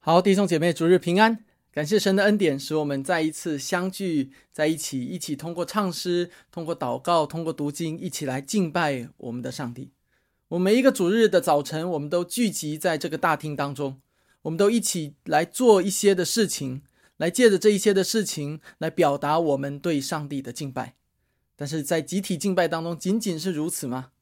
好，弟兄姐妹，主日平安！感谢神的恩典，使我们再一次相聚在一起，一起通过唱诗、通过祷告、通过读经，一起来敬拜我们的上帝。我们每一个主日的早晨，我们都聚集在这个大厅当中，我们都一起来做一些的事情，来借着这一些的事情来表达我们对上帝的敬拜。但是在集体敬拜当中，仅仅是如此吗？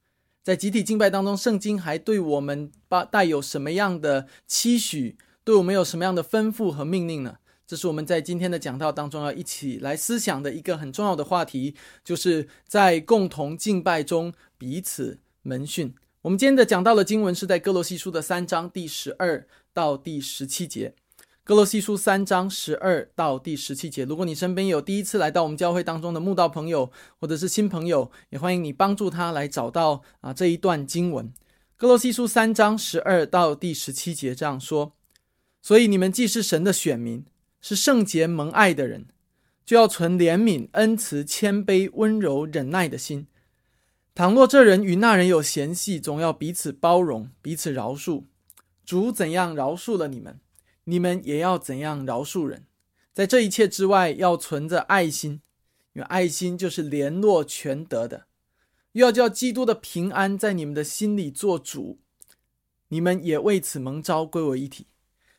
在集体敬拜当中，圣经还对我们把带有什么样的期许？对我们有什么样的吩咐和命令呢？这是我们在今天的讲道当中要一起来思想的一个很重要的话题，就是在共同敬拜中彼此门训。我们今天的讲到的经文是在哥罗西书的三章第十二到第十七节。哥罗西书三章十二到第十七节。如果你身边有第一次来到我们教会当中的慕道朋友，或者是新朋友，也欢迎你帮助他来找到啊这一段经文。哥罗西书三章十二到第十七节这样说。所以你们既是神的选民，是圣洁蒙爱的人，就要存怜悯、恩慈、谦卑、温柔、忍耐的心。倘若这人与那人有嫌隙，总要彼此包容，彼此饶恕。主怎样饶恕了你们，你们也要怎样饶恕人。在这一切之外，要存着爱心，因为爱心就是联络全德的。又要叫基督的平安在你们的心里做主，你们也为此蒙召归为一体。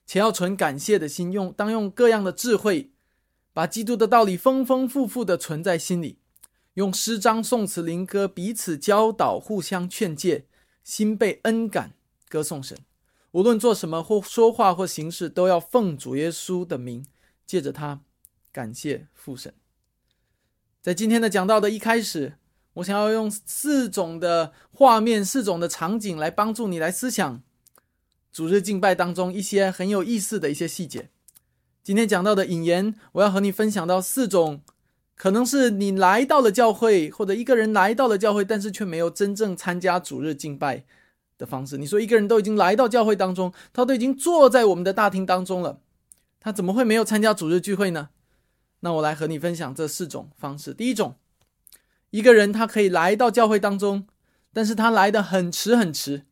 且要存感谢的心，用当用各样的智慧，把基督的道理丰丰富富的存在心里，用诗章、颂词、灵歌彼此教导，互相劝诫，心被恩感，歌颂神。无论做什么或说话或行事，都要奉主耶稣的名，借着他感谢父神。在今天的讲道的一开始，我想要用四种的画面、四种的场景来帮助你来思想。主日敬拜当中一些很有意思的一些细节，今天讲到的引言，我要和你分享到四种，可能是你来到了教会，或者一个人来到了教会，但是却没有真正参加主日敬拜的方式。你说一个人都已经来到教会当中，他都已经坐在我们的大厅当中了，他怎么会没有参加主日聚会呢？那我来和你分享这四种方式。第一种，一个人他可以来到教会当中，但是他来的很迟很迟。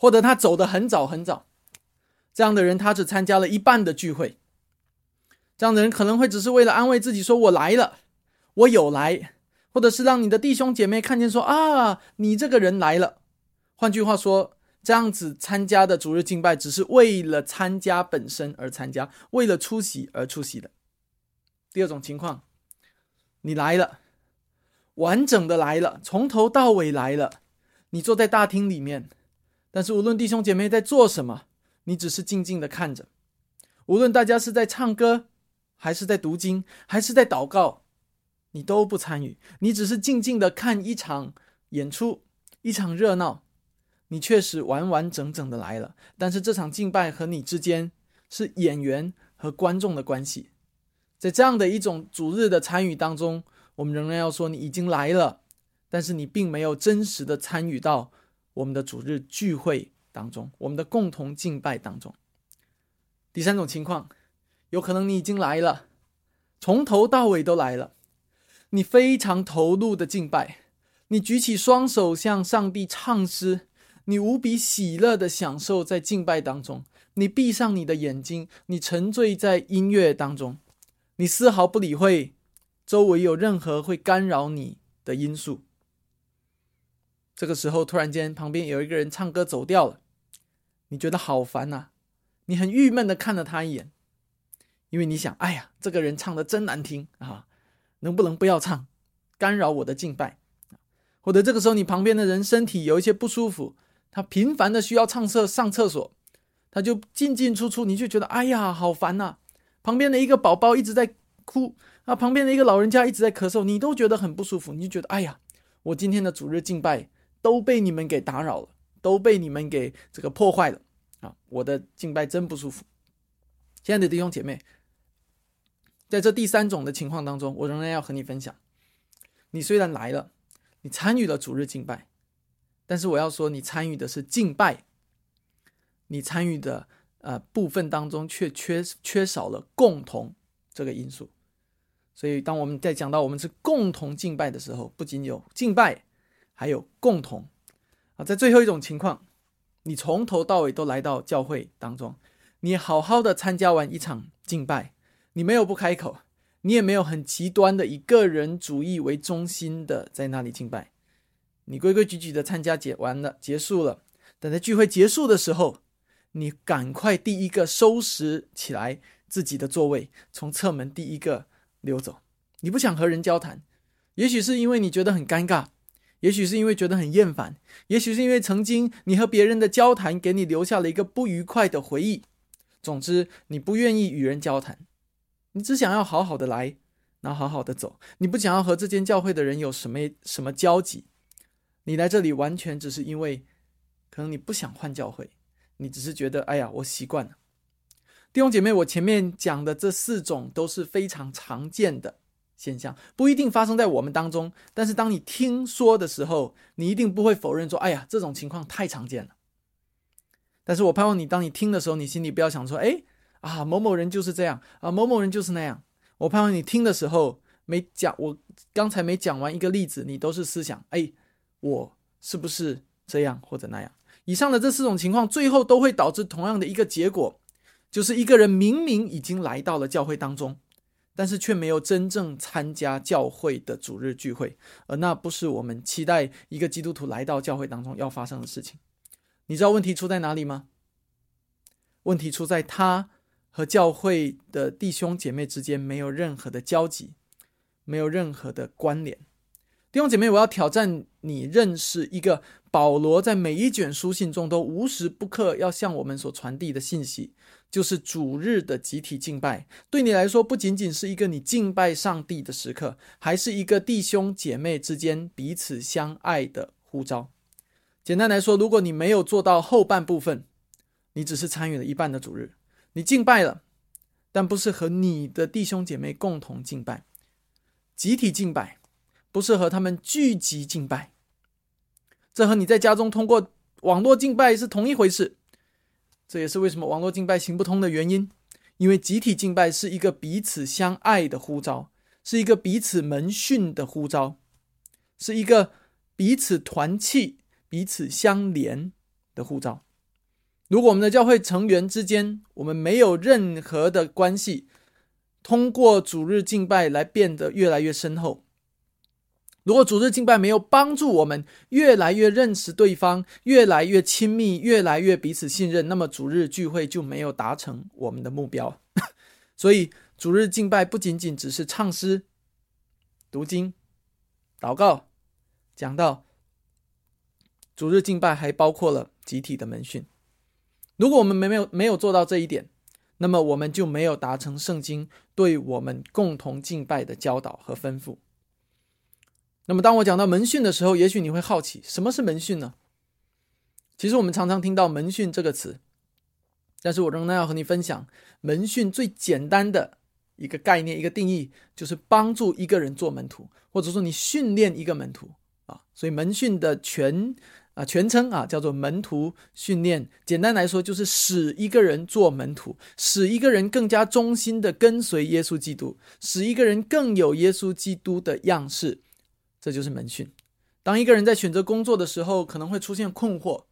或者他走的很早很早，这样的人他只参加了一半的聚会。这样的人可能会只是为了安慰自己说：“我来了，我有来。”或者是让你的弟兄姐妹看见说：“啊，你这个人来了。”换句话说，这样子参加的主日敬拜只是为了参加本身而参加，为了出席而出席的。第二种情况，你来了，完整的来了，从头到尾来了，你坐在大厅里面。但是无论弟兄姐妹在做什么，你只是静静的看着；无论大家是在唱歌，还是在读经，还是在祷告，你都不参与，你只是静静的看一场演出，一场热闹。你确实完完整整的来了，但是这场敬拜和你之间是演员和观众的关系。在这样的一种主日的参与当中，我们仍然要说你已经来了，但是你并没有真实的参与到。我们的主日聚会当中，我们的共同敬拜当中，第三种情况，有可能你已经来了，从头到尾都来了，你非常投入的敬拜，你举起双手向上帝唱诗，你无比喜乐的享受在敬拜当中，你闭上你的眼睛，你沉醉在音乐当中，你丝毫不理会周围有任何会干扰你的因素。这个时候，突然间旁边有一个人唱歌走掉了，你觉得好烦呐！你很郁闷的看了他一眼，因为你想：哎呀，这个人唱的真难听啊！能不能不要唱，干扰我的敬拜？或者这个时候，你旁边的人身体有一些不舒服，他频繁的需要上厕上厕所，他就进进出出，你就觉得：哎呀，好烦呐！旁边的一个宝宝一直在哭啊，旁边的一个老人家一直在咳嗽，你都觉得很不舒服，你就觉得：哎呀，我今天的主日敬拜。都被你们给打扰了，都被你们给这个破坏了啊！我的敬拜真不舒服。亲爱的弟兄姐妹，在这第三种的情况当中，我仍然要和你分享：你虽然来了，你参与了主日敬拜，但是我要说，你参与的是敬拜，你参与的呃部分当中却缺缺少了共同这个因素。所以，当我们在讲到我们是共同敬拜的时候，不仅有敬拜。还有共同啊，在最后一种情况，你从头到尾都来到教会当中，你好好的参加完一场敬拜，你没有不开口，你也没有很极端的以个人主义为中心的在那里敬拜，你规规矩矩的参加结完了结束了，等在聚会结束的时候，你赶快第一个收拾起来自己的座位，从侧门第一个溜走。你不想和人交谈，也许是因为你觉得很尴尬。也许是因为觉得很厌烦，也许是因为曾经你和别人的交谈给你留下了一个不愉快的回忆。总之，你不愿意与人交谈，你只想要好好的来，然后好好的走。你不想要和这间教会的人有什么什么交集。你来这里完全只是因为，可能你不想换教会，你只是觉得，哎呀，我习惯了。弟兄姐妹，我前面讲的这四种都是非常常见的。现象不一定发生在我们当中，但是当你听说的时候，你一定不会否认说：“哎呀，这种情况太常见了。”但是我盼望你，当你听的时候，你心里不要想说：“哎，啊，某某人就是这样啊，某某人就是那样。”我盼望你听的时候，没讲我刚才没讲完一个例子，你都是思想：“哎，我是不是这样或者那样？”以上的这四种情况，最后都会导致同样的一个结果，就是一个人明明已经来到了教会当中。但是却没有真正参加教会的主日聚会，而那不是我们期待一个基督徒来到教会当中要发生的事情。你知道问题出在哪里吗？问题出在他和教会的弟兄姐妹之间没有任何的交集，没有任何的关联。弟兄姐妹，我要挑战你认识一个保罗在每一卷书信中都无时不刻要向我们所传递的信息。就是主日的集体敬拜，对你来说不仅仅是一个你敬拜上帝的时刻，还是一个弟兄姐妹之间彼此相爱的呼召。简单来说，如果你没有做到后半部分，你只是参与了一半的主日，你敬拜了，但不是和你的弟兄姐妹共同敬拜，集体敬拜，不是和他们聚集敬拜，这和你在家中通过网络敬拜是同一回事。这也是为什么网络敬拜行不通的原因，因为集体敬拜是一个彼此相爱的呼召，是一个彼此门训的呼召，是一个彼此团契、彼此相连的呼召。如果我们的教会成员之间，我们没有任何的关系，通过主日敬拜来变得越来越深厚。如果主日敬拜没有帮助我们越来越认识对方，越来越亲密，越来越彼此信任，那么主日聚会就没有达成我们的目标。所以，主日敬拜不仅仅只是唱诗、读经、祷告、讲道，主日敬拜还包括了集体的门训。如果我们没有没有做到这一点，那么我们就没有达成圣经对我们共同敬拜的教导和吩咐。那么，当我讲到门训的时候，也许你会好奇，什么是门训呢？其实我们常常听到“门训”这个词，但是我仍然要和你分享，门训最简单的一个概念、一个定义，就是帮助一个人做门徒，或者说你训练一个门徒啊。所以，门训的全啊全称啊叫做门徒训练。简单来说，就是使一个人做门徒，使一个人更加忠心的跟随耶稣基督，使一个人更有耶稣基督的样式。这就是门训。当一个人在选择工作的时候，可能会出现困惑，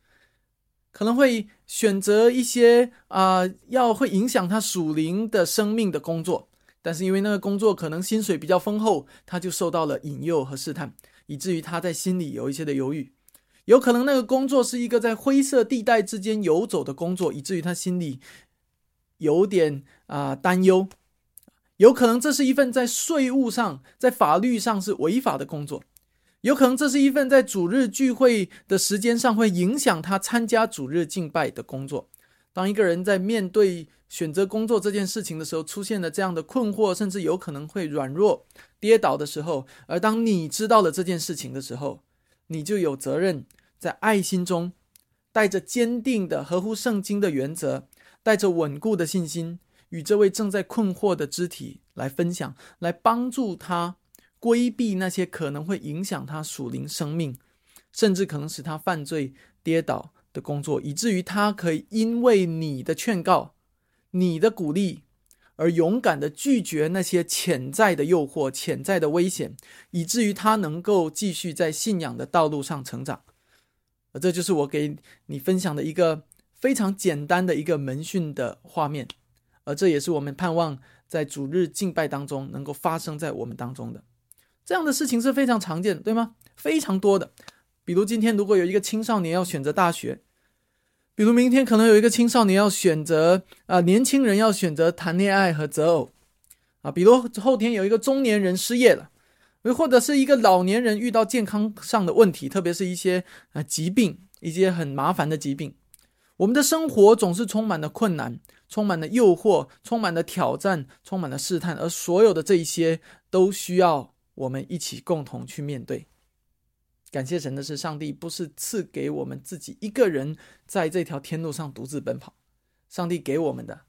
可能会选择一些啊，要会影响他属灵的生命的工作。但是因为那个工作可能薪水比较丰厚，他就受到了引诱和试探，以至于他在心里有一些的犹豫。有可能那个工作是一个在灰色地带之间游走的工作，以至于他心里有点啊担忧。有可能这是一份在税务上、在法律上是违法的工作；有可能这是一份在主日聚会的时间上会影响他参加主日敬拜的工作。当一个人在面对选择工作这件事情的时候，出现了这样的困惑，甚至有可能会软弱、跌倒的时候，而当你知道了这件事情的时候，你就有责任在爱心中，带着坚定的、合乎圣经的原则，带着稳固的信心。与这位正在困惑的肢体来分享，来帮助他规避那些可能会影响他属灵生命，甚至可能使他犯罪跌倒的工作，以至于他可以因为你的劝告、你的鼓励而勇敢的拒绝那些潜在的诱惑、潜在的危险，以至于他能够继续在信仰的道路上成长。这就是我给你分享的一个非常简单的一个门训的画面，而这也是我们盼望在主日敬拜当中能够发生在我们当中的。这样的事情是非常常见，对吗？非常多的。比如今天如果有一个青少年要选择大学，比如明天可能有一个青少年要选择啊，年轻人要选择谈恋爱和择偶啊，比如后天有一个中年人失业了，又或者是一个老年人遇到健康上的问题，特别是一些啊疾病，一些很麻烦的疾病。我们的生活总是充满了困难，充满了诱惑，充满了挑战，充满了试探，而所有的这一些都需要我们一起共同去面对。感谢神的是，上帝不是赐给我们自己一个人在这条天路上独自奔跑，上帝给我们的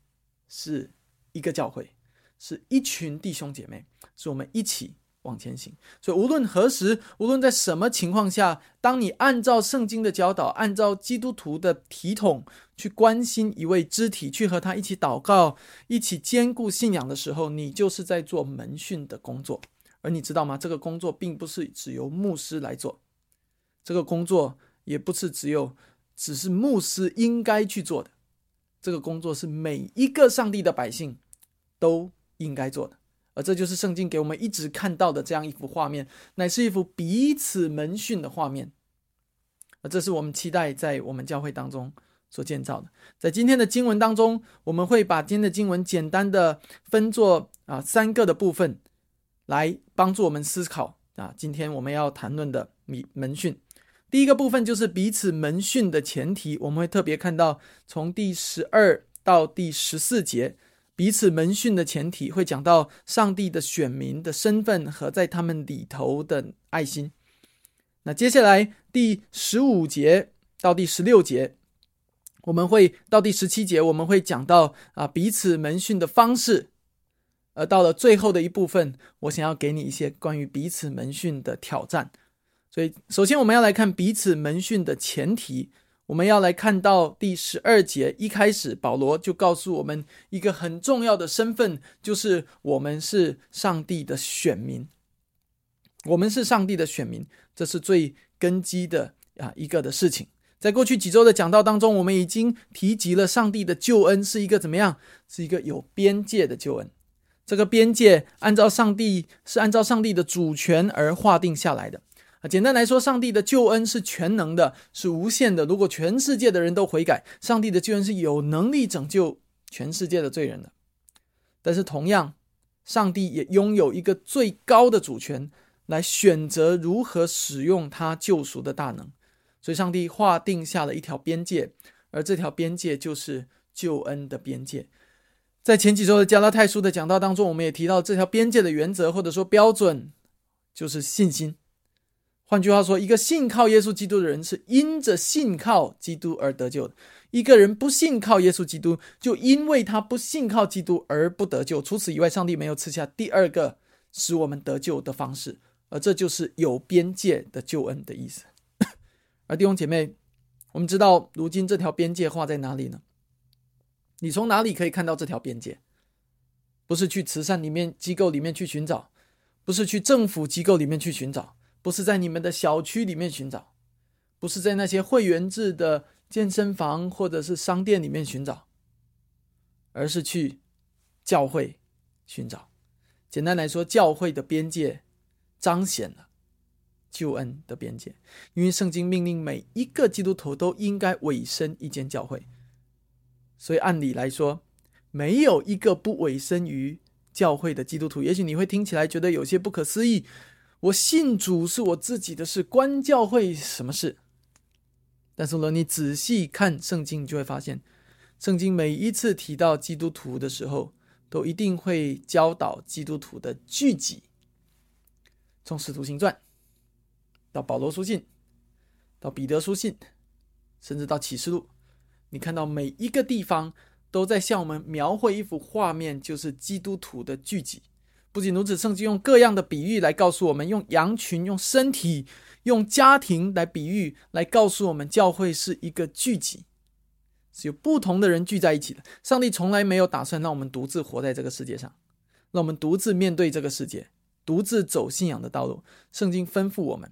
是一个教会，是一群弟兄姐妹，是我们一起往前行。所以无论何时，无论在什么情况下，当你按照圣经的教导，按照基督徒的体统去关心一位肢体，去和他一起祷告，一起兼顾信仰的时候，你就是在做门训的工作。而你知道吗？这个工作并不是只由牧师来做。这个工作也不是只有只是牧师应该去做的，这个工作是每一个上帝的百姓都应该做的，这就是圣经给我们一直看到的这样一幅画面，乃是一幅彼此门训的画面，而这是我们期待在我们教会当中所建造的。在今天的经文当中，我们会把今天的经文简单的分作啊三个的部分，来帮助我们思考啊今天我们要谈论的门门训。第一个部分就是彼此门训的前提，我们会特别看到从第十二到第十四节，彼此门训的前提会讲到上帝的选民的身份和在他们里头的爱心。那接下来第十五节到第十六节，我们会到第十七节，我们会讲到啊彼此门训的方式。而到了最后的一部分，我想要给你一些关于彼此门训的挑战。所以，首先我们要来看彼此门训的前提。我们要来看到第十二节一开始，保罗就告诉我们一个很重要的身份，就是我们是上帝的选民。我们是上帝的选民，这是最根基的啊一个的事情。在过去几周的讲道当中，我们已经提及了上帝的救恩是一个怎么样？是一个有边界的救恩。这个边界按照上帝是按照上帝的主权而划定下来的。啊，简单来说，上帝的救恩是全能的，是无限的。如果全世界的人都悔改，上帝的救恩是有能力拯救全世界的罪人的。但是，同样，上帝也拥有一个最高的主权，来选择如何使用他救赎的大能。所以，上帝划定下了一条边界，而这条边界就是救恩的边界。在前几周的加拉太书的讲道当中，我们也提到这条边界的原则，或者说标准，就是信心。换句话说，一个信靠耶稣基督的人是因着信靠基督而得救的；一个人不信靠耶稣基督，就因为他不信靠基督而不得救。除此以外，上帝没有赐下第二个使我们得救的方式，而这就是有边界的救恩的意思。而弟兄姐妹，我们知道如今这条边界画在哪里呢？你从哪里可以看到这条边界？不是去慈善里面机构里面去寻找，不是去政府机构里面去寻找。不是在你们的小区里面寻找，不是在那些会员制的健身房或者是商店里面寻找，而是去教会寻找。简单来说，教会的边界彰显了救恩的边界，因为圣经命令每一个基督徒都应该委身一间教会，所以按理来说，没有一个不委身于教会的基督徒。也许你会听起来觉得有些不可思议。我信主是我自己的事，关教会什么事？但是呢，你仔细看圣经，你就会发现，圣经每一次提到基督徒的时候，都一定会教导基督徒的聚集。从使徒行传到保罗书信，到彼得书信，甚至到启示录，你看到每一个地方都在向我们描绘一幅画面，就是基督徒的聚集。不仅如此，圣经用各样的比喻来告诉我们，用羊群、用身体、用家庭来比喻，来告诉我们，教会是一个聚集，是有不同的人聚在一起的。上帝从来没有打算让我们独自活在这个世界上，让我们独自面对这个世界，独自走信仰的道路。圣经吩咐我们，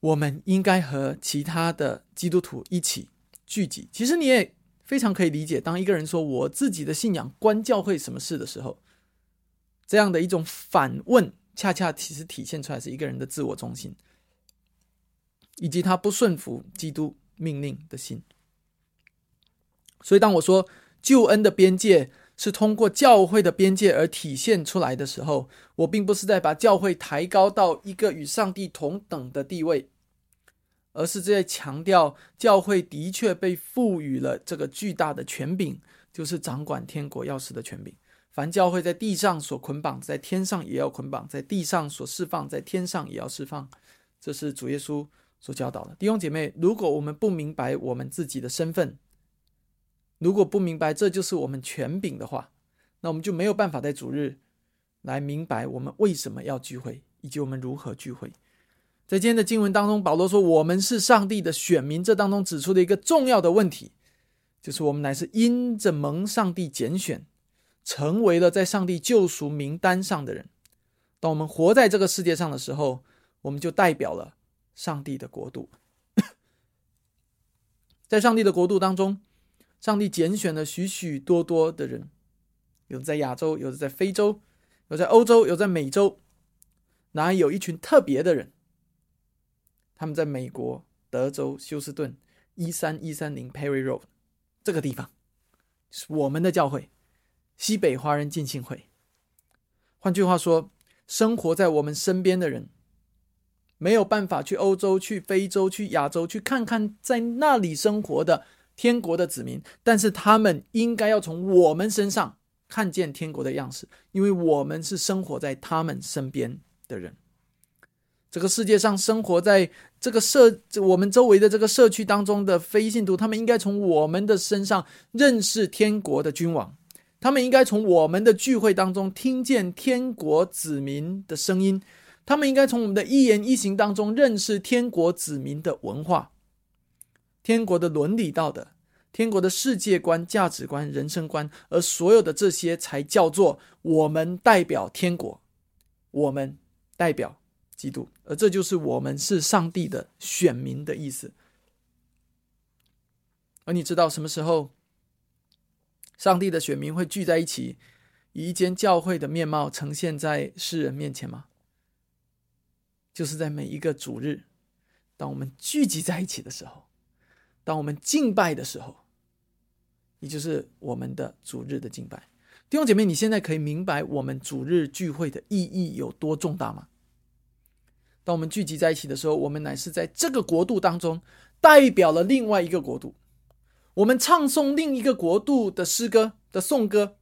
我们应该和其他的基督徒一起聚集。其实你也非常可以理解，当一个人说我自己的信仰关教会什么事的时候，这样的一种反问，恰恰其实体现出来是一个人的自我中心，以及他不顺服基督命令的心。所以，当我说救恩的边界是通过教会的边界而体现出来的时候，我并不是在把教会抬高到一个与上帝同等的地位，而是在强调教会的确被赋予了这个巨大的权柄，就是掌管天国钥匙的权柄。凡教会在地上所捆绑，在天上也要捆绑；在地上所释放，在天上也要释放。这是主耶稣所教导的。弟兄姐妹，如果我们不明白我们自己的身份，如果不明白这就是我们权柄的话，那我们就没有办法在主日来明白我们为什么要聚会，以及我们如何聚会。在今天的经文当中，保罗说我们是上帝的选民，这当中指出的一个重要的问题，就是我们乃是因着蒙上帝拣选，成为了在上帝救赎名单上的人。当我们活在这个世界上的时候，我们就代表了上帝的国度。在上帝的国度当中。上帝拣选了许许多多的人，有的在亚洲，有的在非洲，有在欧洲，有在美洲，然后有一群特别的人，他们在美国德州休斯顿一三一三零 Perry Road 这个地方，是我们的教会西北华人浸信会。换句话说，生活在我们身边的人，没有办法去欧洲、去非洲、去亚洲去看看在那里生活的。天国的子民，但是他们应该要从我们身上看见天国的样式，因为我们是生活在他们身边的人。这个世界上生活在这个社我们周围的这个社区当中的非信徒，他们应该从我们的身上认识天国的君王，他们应该从我们的聚会当中听见天国子民的声音，他们应该从我们的一言一行当中认识天国子民的文化。天国的伦理道德，天国的世界观、价值观、人生观，而所有的这些才叫做我们代表天国，我们代表基督，而这就是我们是上帝的选民的意思。而你知道什么时候上帝的选民会聚在一起，以一间教会的面貌呈现在世人面前吗？就是在每一个主日，当我们聚集在一起的时候。当我们敬拜的时候，也就是我们的主日的敬拜，弟兄姐妹，你现在可以明白我们主日聚会的意义有多重大吗？当我们聚集在一起的时候，我们乃是在这个国度当中代表了另外一个国度，我们唱诵另一个国度的诗歌的颂歌，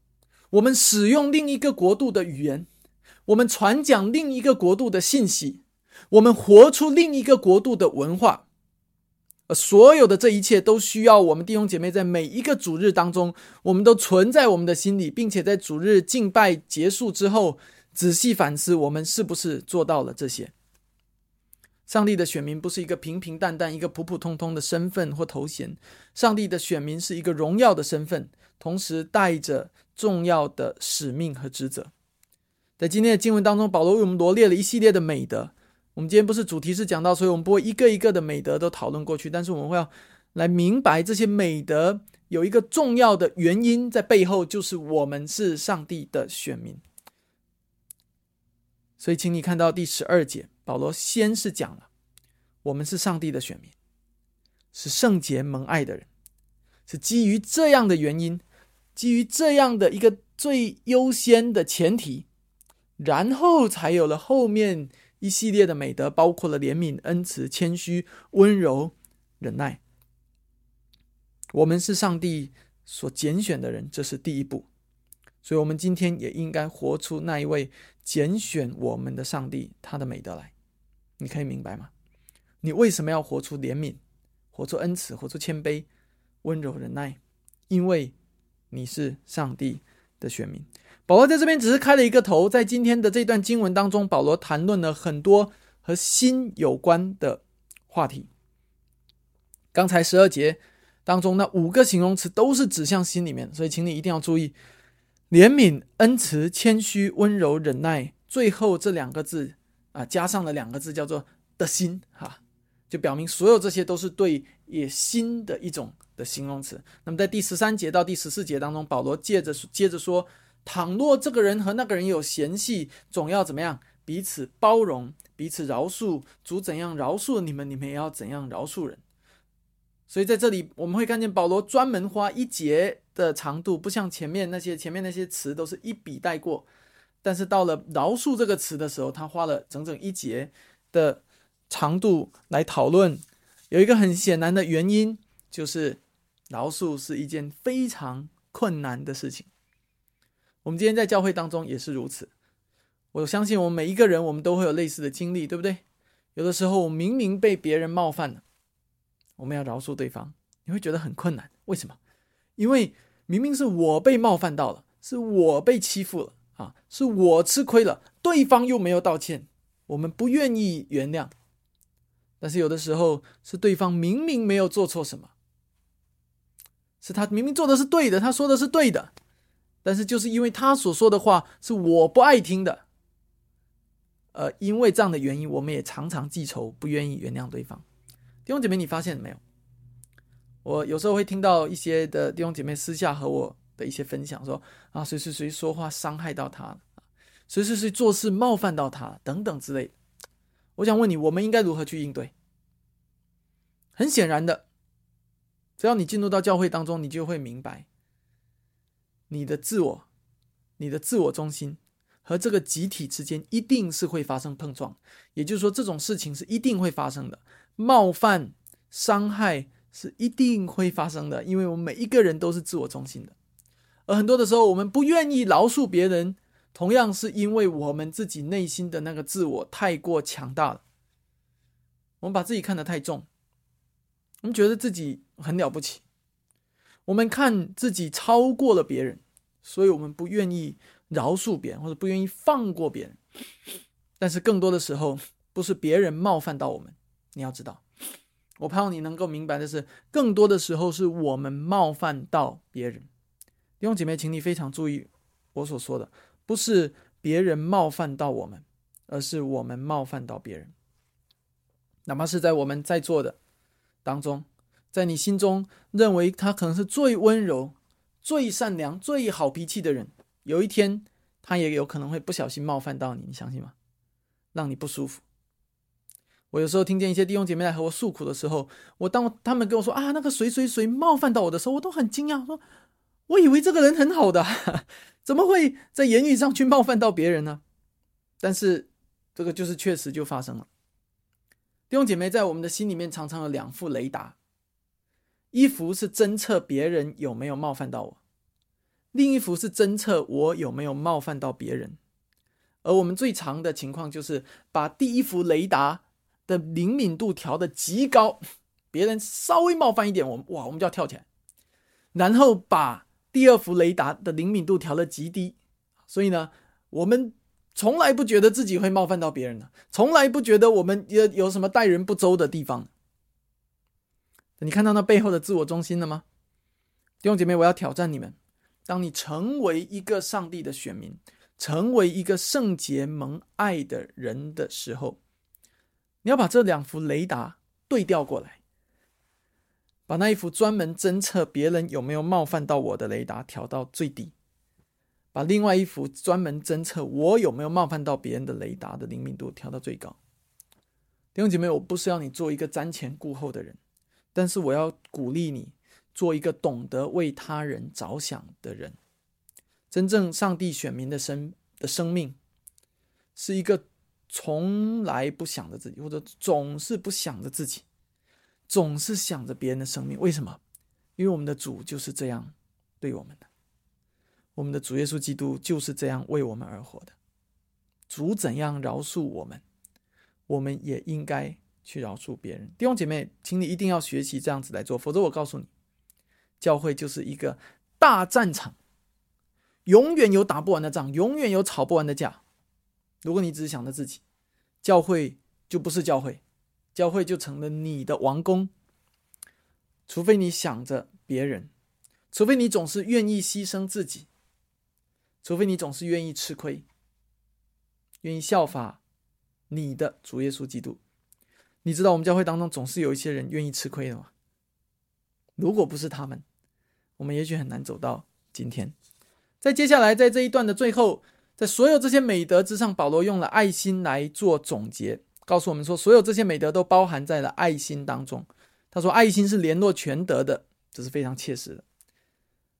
我们使用另一个国度的语言，我们传讲另一个国度的信息，我们活出另一个国度的文化。所有的这一切都需要我们弟兄姐妹在每一个主日当中，我们都存在我们的心里，并且在主日敬拜结束之后，仔细反思我们是不是做到了这些。上帝的选民不是一个平平淡淡、一个普普通通的身份或头衔，上帝的选民是一个荣耀的身份，同时带着重要的使命和职责。在今天的经文当中，保罗为我们罗列了一系列的美德。我们今天不是主题是讲到，所以我们不会一个一个的美德都讨论过去，但是我们会要来明白这些美德有一个重要的原因在背后，就是我们是上帝的选民。所以，请你看到第十二节，保罗先是讲了我们是上帝的选民，是圣洁蒙爱的人，是基于这样的原因，基于这样的一个最优先的前提，然后才有了后面。一系列的美德包括了怜悯、恩慈、谦虚、温柔、忍耐。我们是上帝所拣选的人，这是第一步。所以，我们今天也应该活出那一位拣选我们的上帝他的美德来。你可以明白吗？你为什么要活出怜悯、活出恩慈、活出谦卑、温柔、忍耐？因为你是上帝的选民。保罗在这边只是开了一个头，在今天的这段经文当中，保罗谈论了很多和心有关的话题。刚才十二节当中那五个形容词都是指向心里面，所以请你一定要注意：怜悯、恩慈、谦虚、温柔、忍耐。最后这两个字啊，加上了两个字叫做“的心”哈，就表明所有这些都是对也心的一种的。形容词。那么在第十三节到第十四节当中，保罗接着接着说：倘若这个人和那个人有嫌隙，总要怎么样？彼此包容，彼此饶恕。主怎样饶恕你们，你们也要怎样饶恕人。所以在这里我们会看见保罗专门花一节的长度，不像前面那些前面那些词都是一笔带过，但是到了饶恕这个词的时候，他花了整整一节的长度来讨论。有一个很显然的原因，就是饶恕是一件非常困难的事情。我们今天在教会当中也是如此。我相信我们每一个人，我们都会有类似的经历，对不对？有的时候，我明明被别人冒犯了。我们要饶恕对方，你会觉得很困难。为什么？因为明明是我被冒犯到了，是我被欺负了啊，是我吃亏了，对方又没有道歉，我们不愿意原谅。但是有的时候是对方明明没有做错什么，是他明明做的是对的，他说的是对的，但是就是因为他所说的话是我不爱听的，呃，因为这样的原因，我们也常常记仇，不愿意原谅对方。弟兄姐妹，你发现没有？我有时候会听到一些的弟兄姐妹私下和我一些分享，说啊，谁谁谁说话伤害到他了，谁谁谁做事冒犯到他等等之类的。我想问你，我们应该如何去应对？很显然的，只要你进入到教会当中，你就会明白，你的自我、你的自我中心和这个集体之间一定是会发生碰撞。也就是说，这种事情是一定会发生的。冒犯、伤害是一定会发生的，因为我们每一个人都是自我中心的，很多的时候，我们不愿意饶恕别人，同样是因为我们自己内心的那个自我太过强大了。我们把自己看得太重，我们觉得自己很了不起，我们看自己超过了别人，所以我们不愿意饶恕别人，或者不愿意放过别人。但是更多的时候，不是别人冒犯到我们。你要知道，我盼望你能够明白的是，更多的时候是我们冒犯到别人。弟兄姐妹，请你非常注意我所说的，不是别人冒犯到我们，而是我们冒犯到别人。哪怕是在我们在座的当中，在你心中认为他可能是最温柔、最善良、最好脾气的人，有一天他也有可能会不小心冒犯到你，你相信吗？让你不舒服。我有时候听见一些弟兄姐妹来和我诉苦的时候，我当他们跟我说啊，那个谁谁谁冒犯到我的时候，我都很惊讶，说我以为这个人很好的，怎么会在言语上去冒犯到别人呢？但是这个就是确实就发生了。弟兄姐妹在我们的心里面常常有两副雷达，一幅是侦测别人有没有冒犯到我，另一幅是侦测我有没有冒犯到别人。而我们最常的情况就是把第一幅雷达。的灵敏度调的极高，别人稍微冒犯一点，我们哇，我们就要跳起来。然后把第二幅雷达的灵敏度调的极低，所以呢，我们从来不觉得自己会冒犯到别人的，从来不觉得我们有有什么待人不周的地方。你看到那背后的自我中心了吗？弟兄姐妹，我要挑战你们：当你成为一个上帝的选民，成为一个圣洁蒙爱的人的时候。你要把这两幅雷达对调过来，把那一幅专门侦测别人有没有冒犯到我的雷达调到最低，把另外一幅专门侦测我有没有冒犯到别人的雷达的灵敏度调到最高。弟兄姐妹，我不是要你做一个瞻前顾后的人，但是我要鼓励你做一个懂得为他人着想的人。真正上帝选民的生的生命是一个。从来不想着自己，或者总是不想着自己，总是想着别人的生命。为什么？因为我们的主就是这样对我们的，我们的主耶稣基督就是这样为我们而活的。主怎样饶恕我们，我们也应该去饶恕别人。弟兄姐妹，请你一定要学习这样子来做，否则我告诉你，教会就是一个大战场，永远有打不完的仗，永远有吵不完的架。如果你只是想着自己，教会就不是教会，教会就成了你的王宫。除非你想着别人，除非你总是愿意牺牲自己，除非你总是愿意吃亏，愿意效法你的主耶稣基督。你知道我们教会当中总是有一些人愿意吃亏的吗？如果不是他们，我们也许很难走到今天。在接下来，在这一段的最后，在所有这些美德之上，保罗用了爱心来做总结，告诉我们说，所有这些美德都包含在了爱心当中。他说，爱心是联络全德的，这是非常切实的。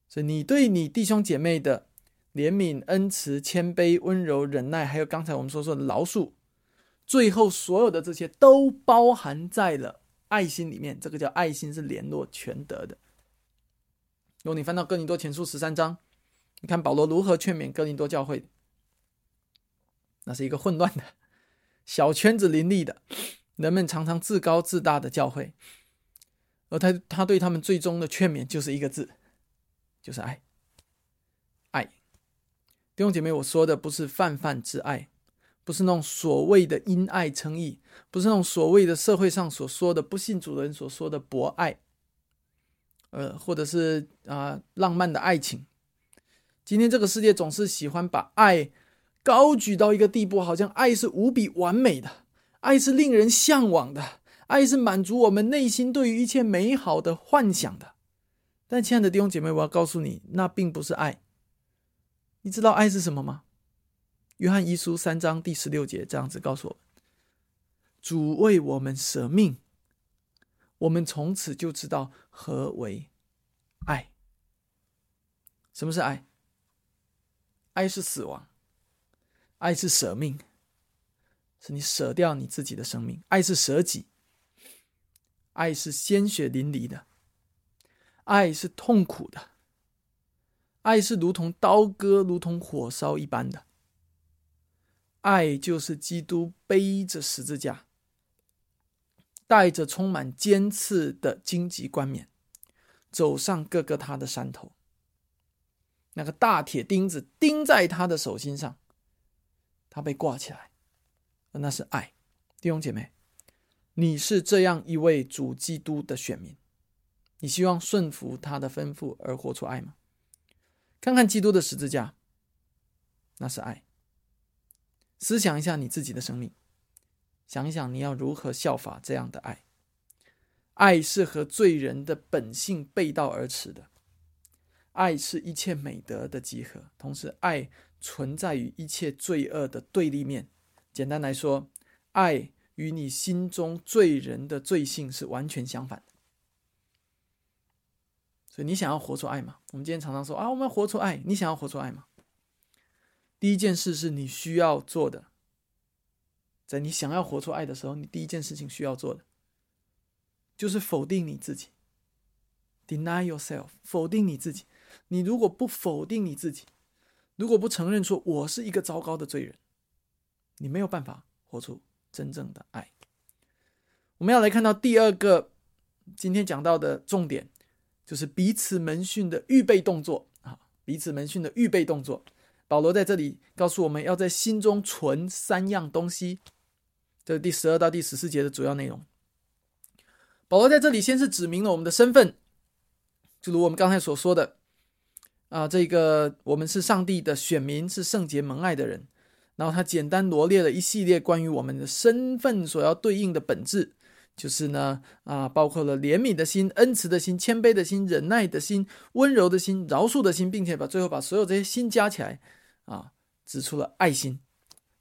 所以，你对你弟兄姐妹的怜悯、恩慈、谦卑、温柔、忍耐，还有刚才我们所说的饶恕，最后所有的这些都包含在了爱心里面。这个叫爱心是联络全德的。如果你翻到哥林多前书十三章，你看保罗如何劝勉哥林多教会，那是一个混乱的小圈子林立的，人们常常自高自大的教会，而他他对他们最终的劝勉就是一个字。就是爱，爱弟兄姐妹，我说的不是泛泛之爱，不是那种所谓的因爱称义，不是那种所谓的社会上所说的不信主人所说的博爱，呃，或者是啊浪漫的爱情。今天这个世界总是喜欢把爱高举到一个地步，好像爱是无比完美的，爱是令人向往的，爱是满足我们内心对于一切美好的幻想的。但亲爱的弟兄姐妹，我要告诉你，那并不是爱。你知道爱是什么吗？约翰一书三章第十六节这样子告诉我们：主为我们舍命，我们从此就知道何为爱。什么是爱？爱是死亡，爱是舍命，是你舍掉你自己的生命；爱是舍己，爱是鲜血淋漓的。爱是痛苦的，爱是如同刀割、如同火烧一般的。爱就是基督背着十字架，带着充满尖刺的荆棘冠冕，走上各个他的山头。那个大铁钉子钉在他的手心上，他被挂起来，那是爱。弟兄姐妹，你是这样一位主基督的选民。你希望顺服他的吩咐而活出爱吗？看看基督的十字架，那是爱。思想一下你自己的生命，想一想你要如何效法这样的爱。爱是和罪人的本性背道而驰的，爱是一切美德的集合，同时爱存在于一切罪恶的对立面。简单来说，爱与你心中罪人的罪性是完全相反的。所以你想要活出爱吗？我们今天常常说啊，我们要活出爱。你想要活出爱吗？第一件事是你需要做的，在你想要活出爱的时候，你第一件事情需要做的，就是否定你自己，deny yourself，否定你自己。你如果不否定你自己，如果不承认说我是一个糟糕的罪人，你没有办法活出真正的爱。我们要来看到第二个今天讲到的重点。就是彼此门训的预备动作啊！彼此门训的预备动作，保罗在这里告诉我们要在心中存三样东西，这是第十二到第十四节的主要内容。保罗在这里先是指明了我们的身份，就如我们刚才所说的啊，这个我们是上帝的选民，是圣洁蒙爱的人。然后他简单罗列了一系列关于我们的身份所要对应的本质。就是呢，啊，包括了怜悯的心、恩慈的心、谦卑的心、忍耐的心、温柔的心、饶恕的心，并且把最后把所有这些心加起来，啊，指出了爱心。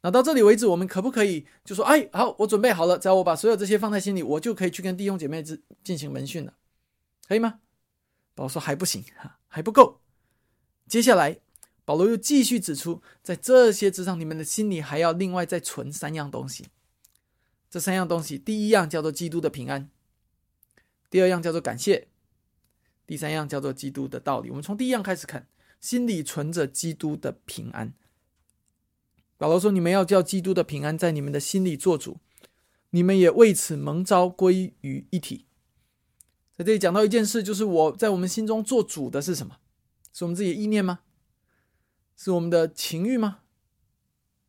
那到这里为止，我们可不可以就说，哎，好，我准备好了，只要我把所有这些放在心里，我就可以去跟弟兄姐妹之进行门训了，可以吗？保罗说还不行，哈，还不够。接下来，保罗又继续指出，在这些之上，你们的心里还要另外再存三样东西。这三样东西，第一样叫做基督的平安，第二样叫做感谢，第三样叫做基督的道理。我们从第一样开始看，心里存着基督的平安。保罗说：“你们要叫基督的平安在你们的心里做主，你们也为此蒙召归于一体。”在这里讲到一件事，就是我在我们心中做主的是什么？是我们自己的意念吗？是我们的情欲吗？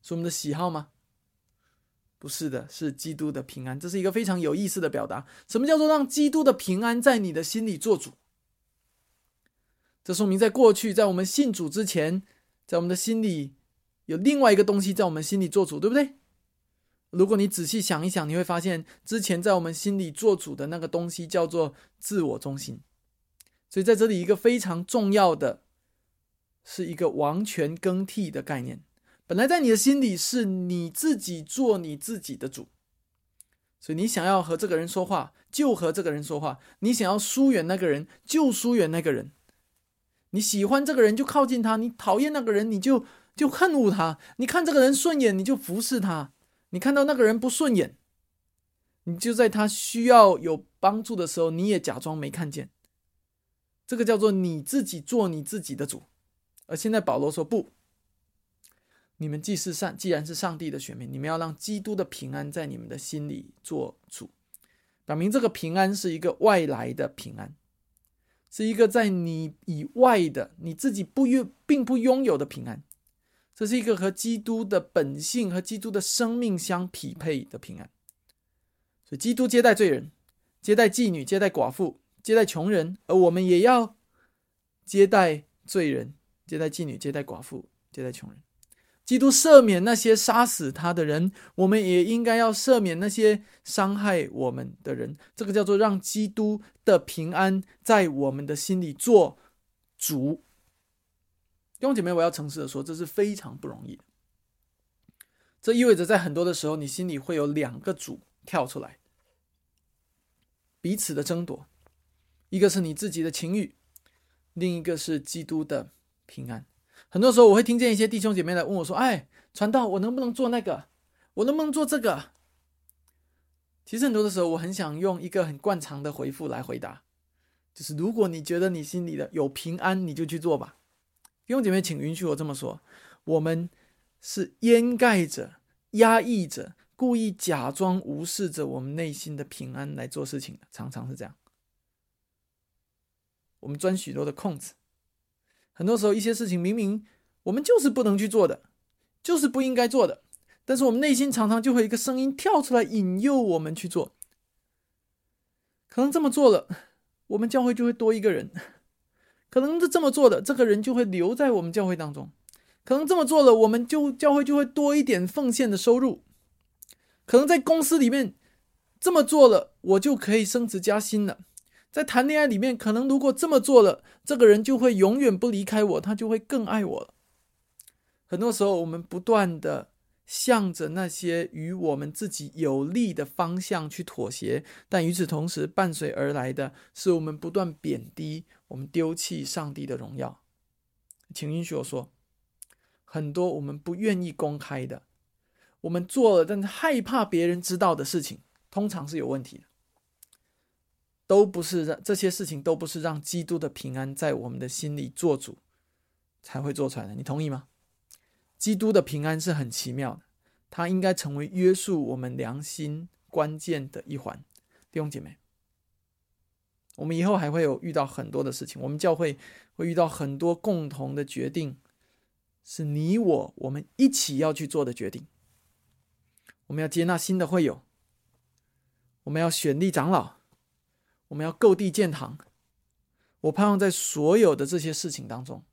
是我们的喜好吗？不是的，是基督的平安，这是一个非常有意思的表达。什么叫做让基督的平安在你的心里做主？这说明在过去，在我们信主之前，在我们的心里有另外一个东西在我们心里做主，对不对？如果你仔细想一想，你会发现之前在我们心里做主的那个东西叫做自我中心，所以在这里一个非常重要的，是一个王权更替的概念。本来在你的心里是你自己做你自己的主，所以你想要和这个人说话就和这个人说话，你想要疏远那个人就疏远那个人，你喜欢这个人就靠近他，你讨厌那个人你就就恨恶他，你看这个人顺眼你就服侍他，你看到那个人不顺眼，你就在他需要有帮助的时候你也假装没看见，这个叫做你自己做你自己的主。而现在保罗说不。你们既是上，既然是上帝的选民，你们要让基督的平安在你们的心里做主，表明这个平安是一个外来的平安，是一个在你以外的你自己不拥并不拥有的平安，这是一个和基督的本性和基督的生命相匹配的平安。所以，基督接待罪人，接待妓女，接待寡妇，接待穷人，而我们也要接待罪人，接待妓女，接待寡妇，接待穷人。基督赦免那些杀死他的人，我们也应该要赦免那些伤害我们的人。这个叫做让基督的平安在我们的心里做主。弟兄姐妹，我要诚实的说，这是非常不容易的。这意味着在很多的时候，你心里会有两个主跳出来，彼此的争夺，一个是你自己的情欲，另一个是基督的平安。很多时候，我会听见一些弟兄姐妹来问我说：“哎，传道，我能不能做那个？我能不能做这个？”其实很多的时候，我很想用一个很惯常的回复来回答，就是如果你觉得你心里的有平安，你就去做吧。弟兄姐妹，请允许我这么说：我们是掩盖着、压抑着、故意假装无视着我们内心的平安来做事情的，常常是这样。我们钻许多的空子。很多时候，一些事情明明我们就是不能去做的，就是不应该做的，但是我们内心常常就会一个声音跳出来引诱我们去做。可能这么做了，我们教会就会多一个人；可能是这么做的，这个人就会留在我们教会当中；可能这么做了，我们就教会就会多一点奉献的收入；可能在公司里面这么做了，我就可以升职加薪了。在谈恋爱里面，可能如果这么做了，这个人就会永远不离开我，他就会更爱我了。很多时候，我们不断的向着那些与我们自己有利的方向去妥协，但与此同时，伴随而来的是我们不断贬低、我们丢弃上帝的荣耀。请允许我说，很多我们不愿意公开的，我们做了但是害怕别人知道的事情，通常是有问题的。都不是让这些事情都不是让基督的平安在我们的心里做主才会做出来的，你同意吗？基督的平安是很奇妙的，它应该成为约束我们良心关键的一环。弟兄姐妹，我们以后还会有遇到很多的事情，我们教会会遇到很多共同的决定，是你我我们一起要去做的决定。我们要接纳新的会友，我们要选立长老。我们要购地建堂，我盼望在所有的这些事情当中，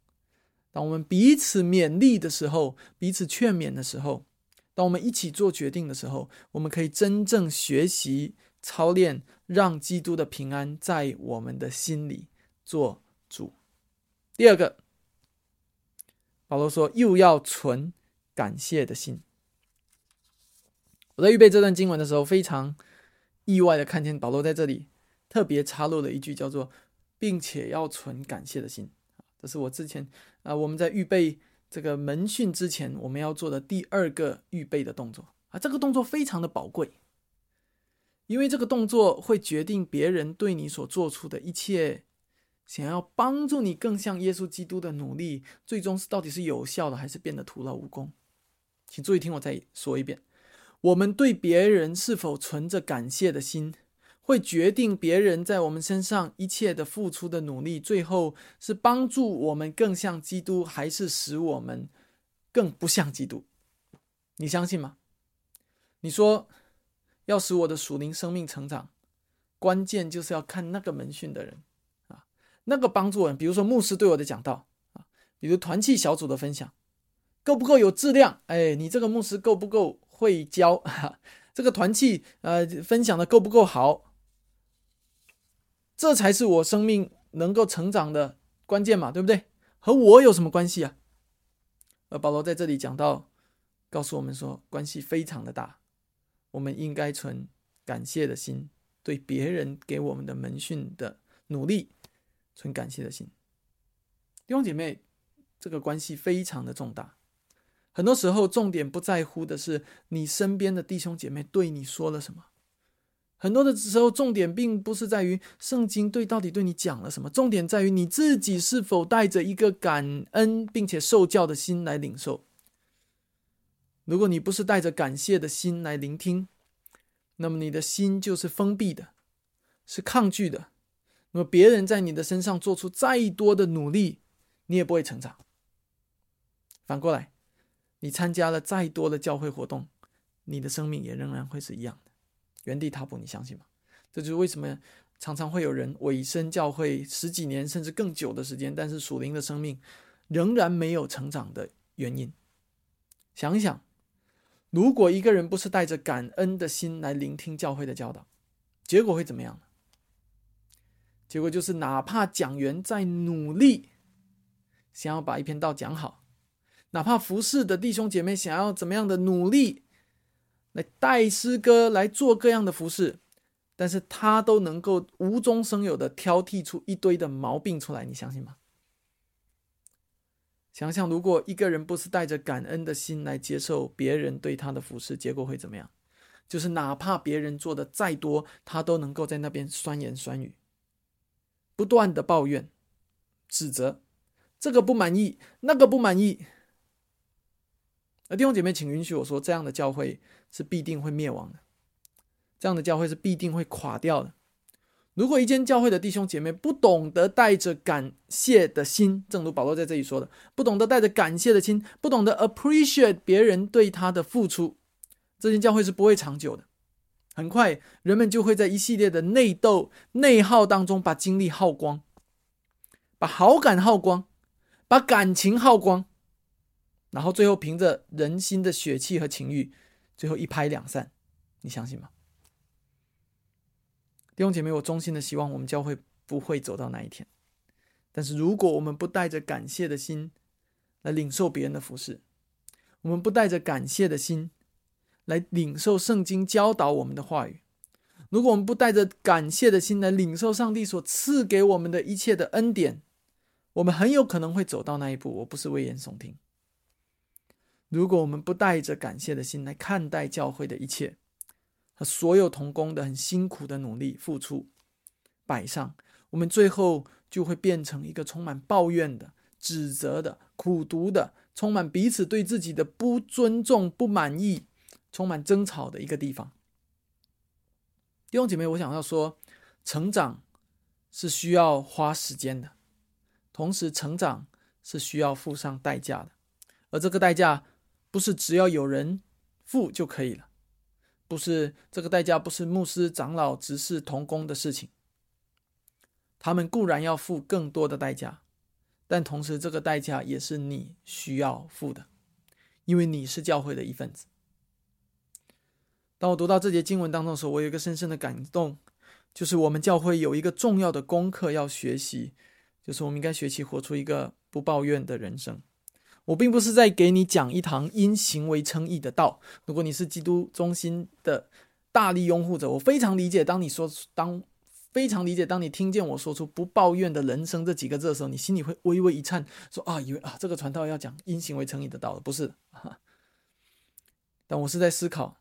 当我们彼此勉励的时候，彼此劝勉的时候，当我们一起做决定的时候，我们可以真正学习操练，让基督的平安在我们的心里做主。第二个，保罗说，又要存感谢的心。我在预备这段经文的时候，非常意外的看见保罗在这里。特别插入了一句叫做“并且要存感谢的心”，这是我之前啊我们在预备这个门训之前我们要做的第二个预备的动作啊，这个动作非常的宝贵，因为这个动作会决定别人对你所做出的一切，想要帮助你更像耶稣基督的努力，最终是到底是有效的还是变得徒劳无功。请注意听我再说一遍，我们对别人是否存着感谢的心。会决定别人在我们身上一切的付出的努力，最后是帮助我们更像基督，还是使我们更不像基督？你相信吗？你说要使我的属灵生命成长，关键就是要看那个门训的人啊，那个帮助人，比如说牧师对我的讲道啊，比如团契小组的分享，够不够有质量？哎，你这个牧师够不够会教？这个团契呃分享的够不够好？这才是我生命能够成长的关键嘛，对不对？和我有什么关系啊？而保罗在这里讲到，告诉我们说，关系非常的大，我们应该存感谢的心，对别人给我们的门训的努力存感谢的心。弟兄姐妹，这个关系非常的重大。很多时候，重点不在乎的是你身边的弟兄姐妹对你说了什么。很多的时候，重点并不是在于圣经对到底对你讲了什么，重点在于你自己是否带着一个感恩并且受教的心来领受。如果你不是带着感谢的心来聆听，那么你的心就是封闭的，是抗拒的。那么别人在你的身上做出再多的努力，你也不会成长。反过来，你参加了再多的教会活动，你的生命也仍然会是一样的。原地踏步，你相信吗？这就是为什么常常会有人委身教会十几年甚至更久的时间，但是属灵的生命仍然没有成长的原因。想一想，如果一个人不是带着感恩的心来聆听教会的教导，结果会怎么样呢？结果就是，哪怕讲员再努力，想要把一篇道讲好，哪怕服侍的弟兄姐妹想要怎么样的努力。来带诗歌来做各样的服饰，但是他都能够无中生有的挑剔出一堆的毛病出来，你相信吗？想想，如果一个人不是带着感恩的心来接受别人对他的服饰，结果会怎么样？就是哪怕别人做的再多，他都能够在那边酸言酸语，不断的抱怨、指责，这个不满意，那个不满意。而弟兄姐妹，请允许我说，这样的教会是必定会灭亡的，这样的教会是必定会垮掉的。如果一间教会的弟兄姐妹不懂得带着感谢的心，正如保罗在这里说的，不懂得带着感谢的心，不懂得 appreciate 别人对他的付出，这间教会是不会长久的。很快，人们就会在一系列的内斗、内耗当中把精力耗光，把好感耗光，把感情耗光。然后最后凭着人心的血气和情欲，最后一拍两散，你相信吗？弟兄姐妹，我衷心的希望我们教会不会走到那一天。但是如果我们不带着感谢的心来领受别人的服饰，我们不带着感谢的心来领受圣经教导我们的话语，如果我们不带着感谢的心来领受上帝所赐给我们的一切的恩典，我们很有可能会走到那一步。我不是危言耸听。如果我们不带着感谢的心来看待教会的一切和所有同工的很辛苦的努力付出摆上，我们最后就会变成一个充满抱怨的、指责的、苦读的、充满彼此对自己的不尊重、不满意、充满争吵的一个地方。弟兄姐妹，我想要说，成长是需要花时间的，同时成长是需要付上代价的，而这个代价。不是只要有人付就可以了，不是这个代价，不是牧师、长老、执事、同工的事情。他们固然要付更多的代价，但同时这个代价也是你需要付的，因为你是教会的一份子。当我读到这节经文当中的时候，我有一个深深的感动，就是我们教会有一个重要的功课要学习，就是我们应该学习活出一个不抱怨的人生。我并不是在给你讲一堂因行为称义的道。如果你是基督中心的大力拥护者，我非常理解。当你说当非常理解，当你听见我说出“不抱怨的人生”这几个字的时候，你心里会微微一颤，说啊，以为啊这个传道要讲因行为称义的道，不是。但我是在思考，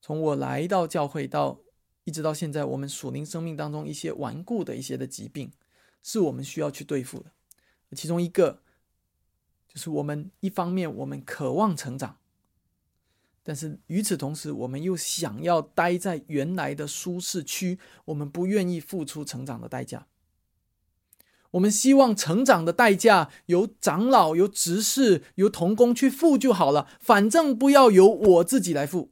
从我来到教会到一直到现在，我们属灵生命当中一些顽固的一些的疾病，是我们需要去对付的。其中一个。就是我们一方面我们渴望成长，但是与此同时，我们又想要待在原来的舒适区，我们不愿意付出成长的代价。我们希望成长的代价由长老、由执事、由童工去付就好了，反正不要由我自己来付。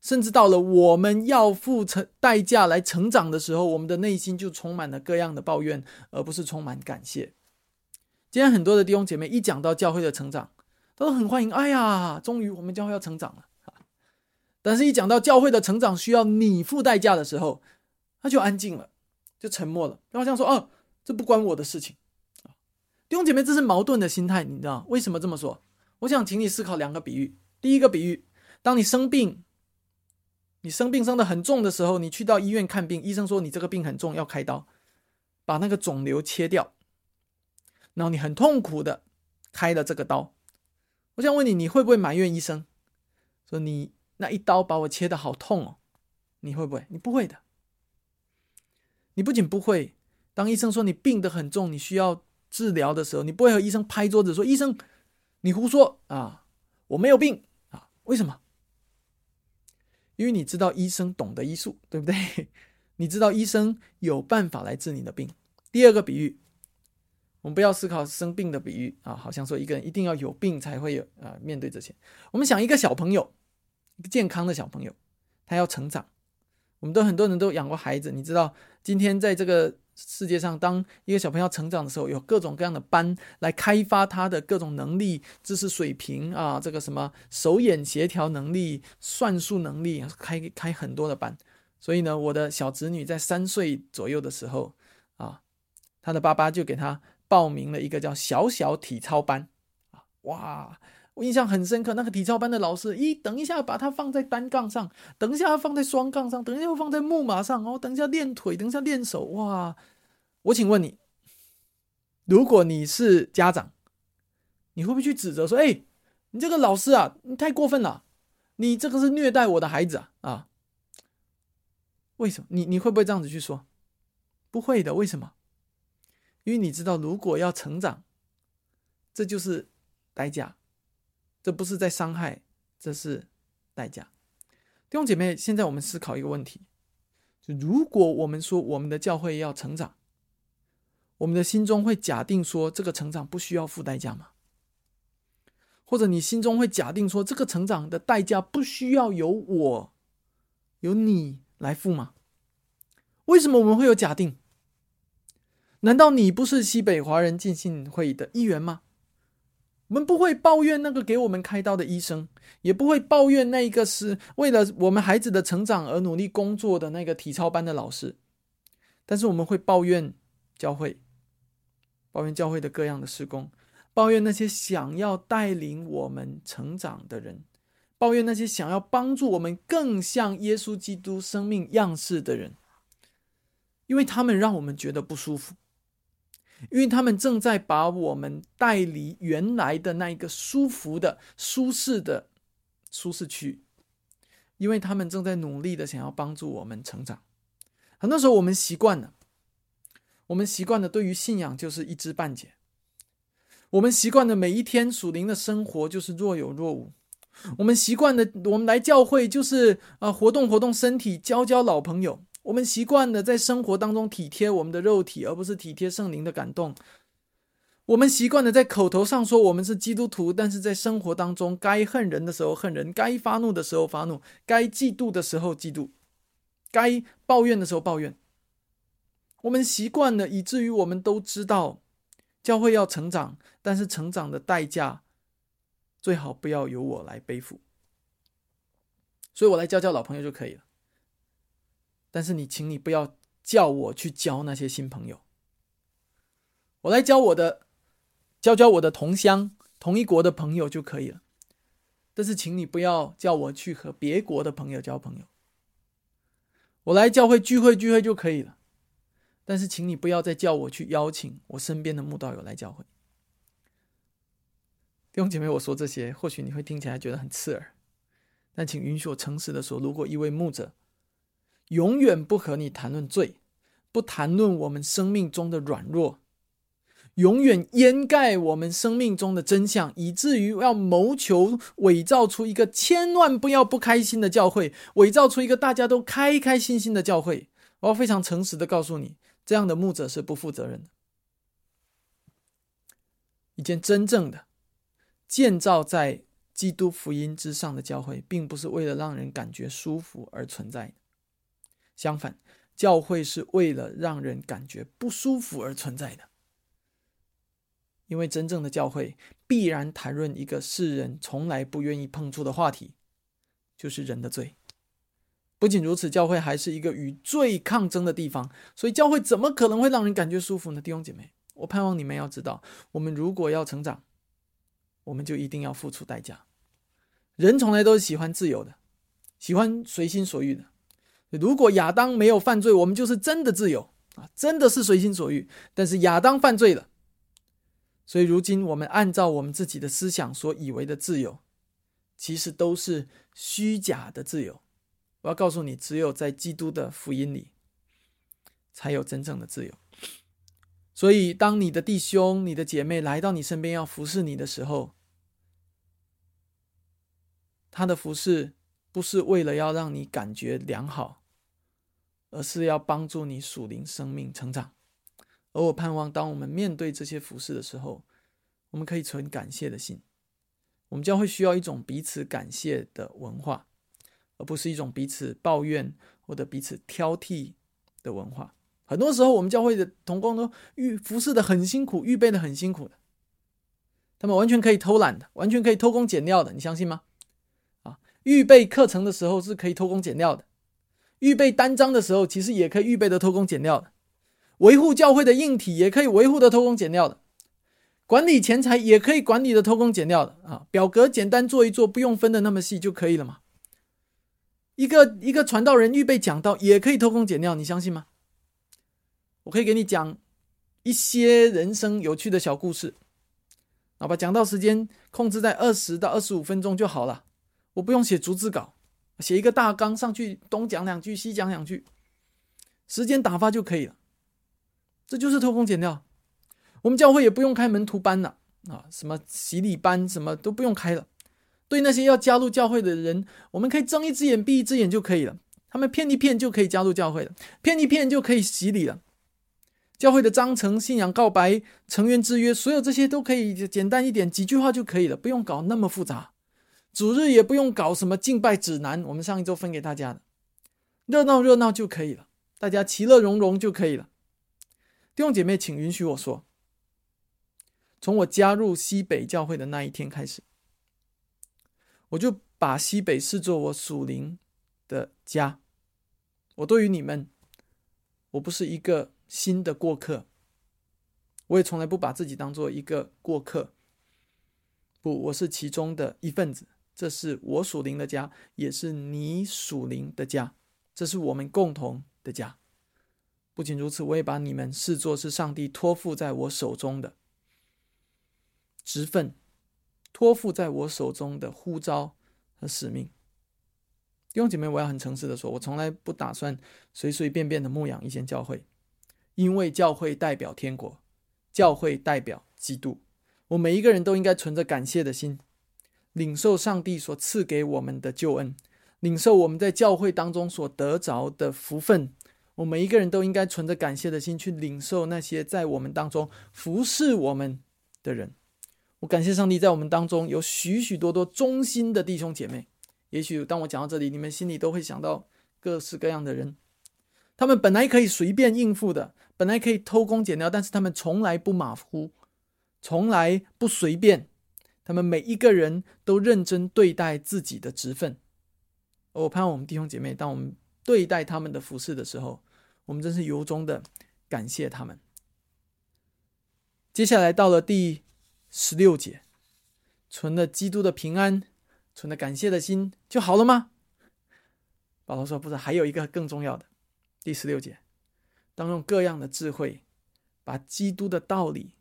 甚至到了我们要付成代价来成长的时候，我们的内心就充满了各样的抱怨，而不是充满感谢。今天很多的弟兄姐妹一讲到教会的成长，都很欢迎。哎呀，终于我们教会要成长了。但是，一讲到教会的成长需要你付代价的时候，他就安静了，就沉默了，就好像说：“哦，这不关我的事情。”弟兄姐妹，这是矛盾的心态，你知道为什么这么说？我想请你思考两个比喻。第一个比喻，当你生病，你生病生的很重的时候，你去到医院看病，医生说你这个病很重，要开刀，把那个肿瘤切掉，然后你很痛苦的开了这个刀。我想问你，你会不会埋怨医生，说你那一刀把我切的好痛哦？你会不会？你不会的。你不仅不会，当医生说你病得很重，你需要治疗的时候，你不会和医生拍桌子说：“医生，你胡说啊，我没有病啊。”为什么？因为你知道医生懂得医术，对不对？你知道医生有办法来治你的病。第二个比喻。我们不要思考生病的比喻啊，好像说一个人一定要有病才会有啊面对这些。我们想一个小朋友，一个健康的小朋友，他要成长。我们都很多人都养过孩子，你知道，今天在这个世界上，当一个小朋友成长的时候，有各种各样的班来开发他的各种能力、知识水平啊，这个什么手眼协调能力、算术能力，开开很多的班。所以呢，我的小侄女在三岁左右的时候啊，她的爸爸就给她。报名了一个叫小小体操班啊，哇，我印象很深刻。那个体操班的老师，咦，等一下把它放在单杠上，等一下放在双杠上，等一下放在木马上哦，等一下练腿，等一下练手，哇！我请问你，如果你是家长，你会不会去指责说，哎，你这个老师啊，你太过分了，你这个是虐待我的孩子啊啊？为什么？你你会不会这样子去说？不会的，为什么？因为你知道，如果要成长，这就是代价，这不是在伤害，这是代价。弟兄姐妹，现在我们思考一个问题：就如果我们说我们的教会要成长，我们的心中会假定说这个成长不需要付代价吗？或者你心中会假定说这个成长的代价不需要由我、由你来付吗？为什么我们会有假定？难道你不是西北华人进信会的一员吗？我们不会抱怨那个给我们开刀的医生，也不会抱怨那个是为了我们孩子的成长而努力工作的那个体操班的老师，但是我们会抱怨教会，抱怨教会的各样的施工，抱怨那些想要带领我们成长的人，抱怨那些想要帮助我们更像耶稣基督生命样式的人，因为他们让我们觉得不舒服。因为他们正在把我们带离原来的那一个舒服的、舒适的舒适区，因为他们正在努力的想要帮助我们成长。很多时候，我们习惯了，我们习惯了对于信仰就是一知半解，我们习惯了每一天属灵的生活就是若有若无，我们习惯了我们来教会就是啊活动活动身体，交交老朋友。我们习惯了在生活当中体贴我们的肉体，而不是体贴圣灵的感动。我们习惯了在口头上说我们是基督徒，但是在生活当中，该恨人的时候恨人，该发怒的时候发怒，该嫉妒的时候嫉妒，该抱怨的时候抱怨。我们习惯了，以至于我们都知道教会要成长，但是成长的代价最好不要由我来背负，所以我来教教老朋友就可以了。但是你，请你不要叫我去交那些新朋友。我来交我的，交交我的同乡、同一国的朋友就可以了。但是，请你不要叫我去和别国的朋友交朋友。我来教会聚会聚会就可以了。但是，请你不要再叫我去邀请我身边的慕道友来教会。弟兄姐妹，我说这些，或许你会听起来觉得很刺耳，但请允许我诚实的说，如果一位牧者，永远不和你谈论罪，不谈论我们生命中的软弱，永远掩盖我们生命中的真相，以至于要谋求伪造出一个千万不要不开心的教会，伪造出一个大家都开开心心的教会。我要非常诚实的告诉你，这样的牧者是不负责任的。一件真正的建造在基督福音之上的教会，并不是为了让人感觉舒服而存在的。相反，教会是为了让人感觉不舒服而存在的。因为真正的教会必然谈论一个世人从来不愿意碰触的话题，就是人的罪。不仅如此，教会还是一个与罪抗争的地方，所以教会怎么可能会让人感觉舒服呢？弟兄姐妹，我盼望你们要知道，我们如果要成长，我们就一定要付出代价。人从来都是喜欢自由的，喜欢随心所欲的。如果亚当没有犯罪，我们就是真的自由啊，真的是随心所欲。但是亚当犯罪了，所以如今我们按照我们自己的思想所以为的自由，其实都是虚假的自由。我要告诉你，只有在基督的福音里，才有真正的自由。所以，当你的弟兄、你的姐妹来到你身边要服侍你的时候，他的服侍不是为了要让你感觉良好，而是要帮助你属灵生命成长。而我盼望，当我们面对这些服侍的时候，我们可以存感谢的心。我们将会需要一种彼此感谢的文化。而不是一种彼此抱怨或者彼此挑剔的文化。很多时候，我们教会的同工都预服侍的很辛苦，预备的很辛苦的，他们完全可以偷懒的，完全可以偷工减料的，你相信吗？啊，预备课程的时候是可以偷工减料的，预备单张的时候其实也可以预备的偷工减料的，维护教会的硬体也可以维护的偷工减料的，管理钱财也可以管理的偷工减料的啊，表格简单做一做，不用分的那么细就可以了嘛。一个一个传道人预备讲道也可以偷工减料，你相信吗？我可以给你讲一些人生有趣的小故事，好吧？讲到时间控制在二十到二十五分钟就好了，我不用写逐字稿，写一个大纲上去，东讲两句，西讲两句，时间打发就可以了。这就是偷工减料。我们教会也不用开门徒班了啊，什么洗礼班什么都不用开了。对那些要加入教会的人，我们可以睁一只眼闭一只眼就可以了。他们骗一骗就可以加入教会了，骗一骗就可以洗礼了。教会的章程、信仰告白、成员之约，所有这些都可以简单一点，几句话就可以了，不用搞那么复杂。主日也不用搞什么敬拜指南，我们上一周分给大家的，热闹热闹就可以了，大家其乐融融就可以了。弟兄姐妹，请允许我说，从我加入西北教会的那一天开始。我就把西北视作我属灵的家。我对于你们，我不是一个新的过客，我也从来不把自己当做一个过客。不，我是其中的一份子。这是我属灵的家，也是你属灵的家，这是我们共同的家。不仅如此，我也把你们视作是上帝托付在我手中的职分。托付在我手中的呼召和使命，弟兄姐妹，我要很诚实的说，我从来不打算随随便便的牧养一间教会，因为教会代表天国，教会代表基督。我每一个人都应该存着感谢的心，领受上帝所赐给我们的救恩，领受我们在教会当中所得着的福分。我每一个人都应该存着感谢的心去领受那些在我们当中服侍我们的人。我感谢上帝，在我们当中有许许多多忠心的弟兄姐妹。也许当我讲到这里，你们心里都会想到各式各样的人，他们本来可以随便应付的，本来可以偷工减料，但是他们从来不马虎，从来不随便。他们每一个人都认真对待自己的职分。我盼望我们弟兄姐妹，当我们对待他们的服饰的时候，我们真是由衷的感谢他们。接下来到了第。十六节，存了基督的平安，存了感谢的心就好了吗？保罗说：“不是，还有一个更重要的。”第十六节，当用各样的智慧，把基督的道理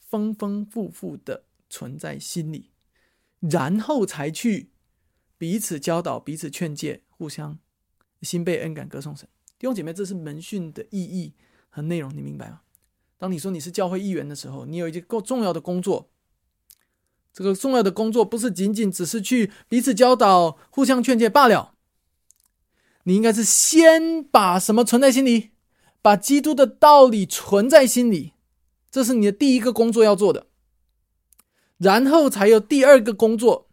丰丰富富的存在心里，然后才去彼此教导、彼此劝诫、互相心被恩感歌颂神。弟兄姐妹，这是门训的意义和内容，你明白吗？当你说你是教会议员的时候，你有一件够重要的工作。这个重要的工作不是仅仅只是去彼此教导、互相劝诫罢了。你应该是先把什么存在心里，把基督的道理存在心里，这是你的第一个工作要做的。然后才有第二个工作，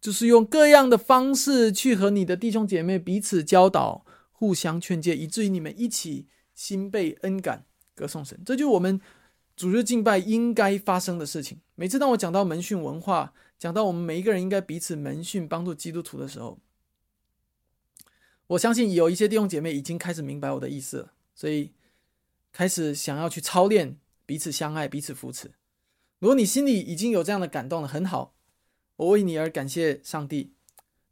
就是用各样的方式去和你的弟兄姐妹彼此教导、互相劝诫，以至于你们一起心被恩感。歌颂神，这就是我们主日敬拜应该发生的事情。每次当我讲到门训文化，讲到我们每一个人应该彼此门训，帮助基督徒的时候，我相信有一些弟兄姐妹已经开始明白我的意思了，所以开始想要去操练彼此相爱、彼此扶持。如果你心里已经有这样的感动了，很好，我为你而感谢上帝。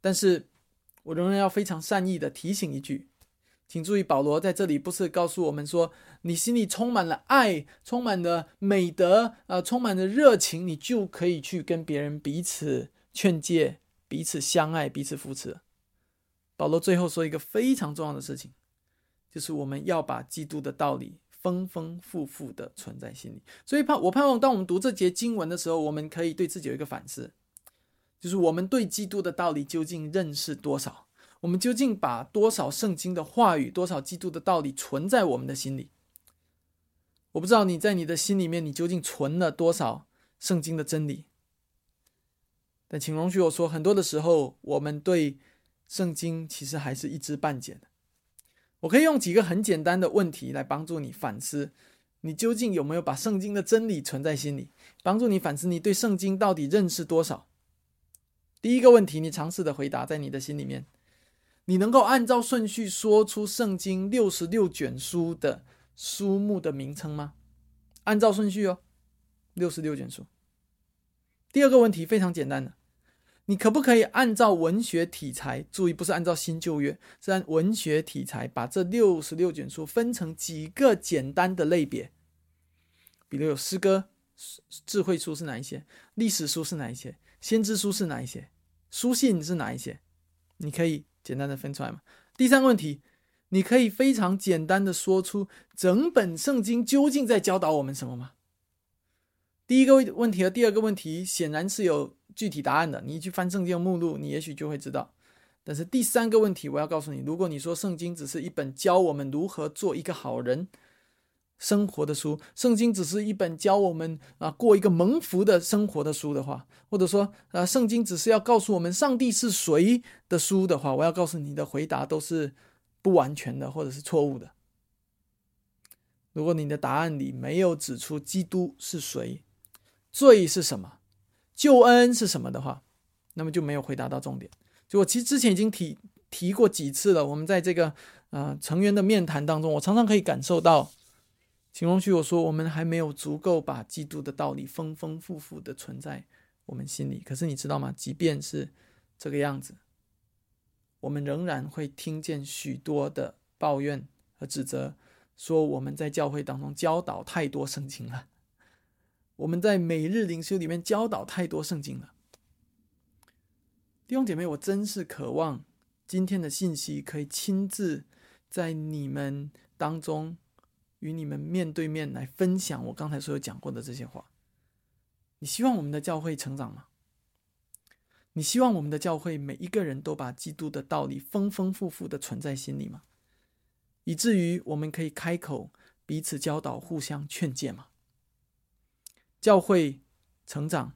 但是我仍然要非常善意的提醒一句，请注意，保罗在这里不是告诉我们说，你心里充满了爱，充满了美德，呃，充满了热情，你就可以去跟别人彼此劝诫、彼此相爱、彼此扶持。保罗最后说一个非常重要的事情，就是我们要把基督的道理。丰丰富富的存在心里，所以盼我盼望，当我们读这节经文的时候，我们可以对自己有一个反思，就是我们对基督的道理究竟认识多少？我们究竟把多少圣经的话语、多少基督的道理存在我们的心里？我不知道你在你的心里面，你究竟存了多少圣经的真理？但请容许我说，很多的时候，我们对圣经其实还是一知半解的。我可以用几个很简单的问题来帮助你反思，你究竟有没有把圣经的真理存在心里？帮助你反思你对圣经到底认识多少？第一个问题，你尝试的回答在你的心里面，你能够按照顺序说出圣经六十六卷书的书目的名称吗？按照顺序哦，六十六卷书。第二个问题非常简单的。你可不可以按照文学题材？注意，不是按照新旧约，是按文学题材，把这六十六卷书分成几个简单的类别。比如有诗歌、智慧书是哪一些？历史书是哪一些？先知书是哪一些？书信是哪一些？你可以简单的分出来吗？第三个问题，你可以非常简单的说出整本圣经究竟在教导我们什么吗？第一个问题和第二个问题显然是有。具体答案的，你去翻圣经目录，你也许就会知道。但是第三个问题，我要告诉你：如果你说圣经只是一本教我们如何做一个好人生活的书，圣经只是一本教我们啊过一个蒙福的生活的书的话，或者说啊圣经只是要告诉我们上帝是谁的书的话，我要告诉你的回答都是不完全的，或者是错误的。如果你的答案里没有指出基督是谁，罪是什么？救恩是什么的话，那么就没有回答到重点。就我其实之前已经提提过几次了。我们在这个呃成员的面谈当中，我常常可以感受到，请容许我说，我们还没有足够把基督的道理丰丰富富的存在我们心里。可是你知道吗？即便是这个样子，我们仍然会听见许多的抱怨和指责，说我们在教会当中教导太多圣经了。我们在每日灵修里面教导太多圣经了，弟兄姐妹，我真是渴望今天的信息可以亲自在你们当中与你们面对面来分享我刚才所有讲过的这些话。你希望我们的教会成长吗？你希望我们的教会每一个人都把基督的道理丰丰富富的存在心里吗？以至于我们可以开口彼此教导、互相劝诫吗？教会成长，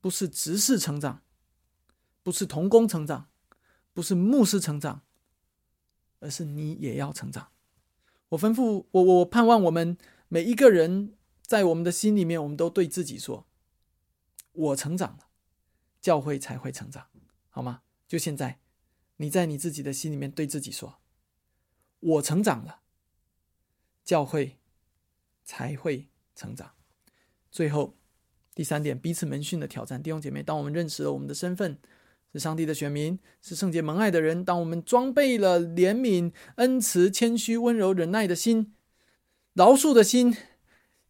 不是执事成长，不是童工成长，不是牧师成长，而是你也要成长。我吩咐我，我盼望我们每一个人在我们的心里面，我们都对自己说：“我成长了，教会才会成长，好吗？”就现在，你在你自己的心里面对自己说：“我成长了，教会才会成长。”最后，第三点，彼此门训的挑战。弟兄姐妹，当我们认识了我们的身份是上帝的选民，是圣洁蒙爱的人；当我们装备了怜悯、恩慈、谦虚、温柔、忍耐的心、饶恕的心，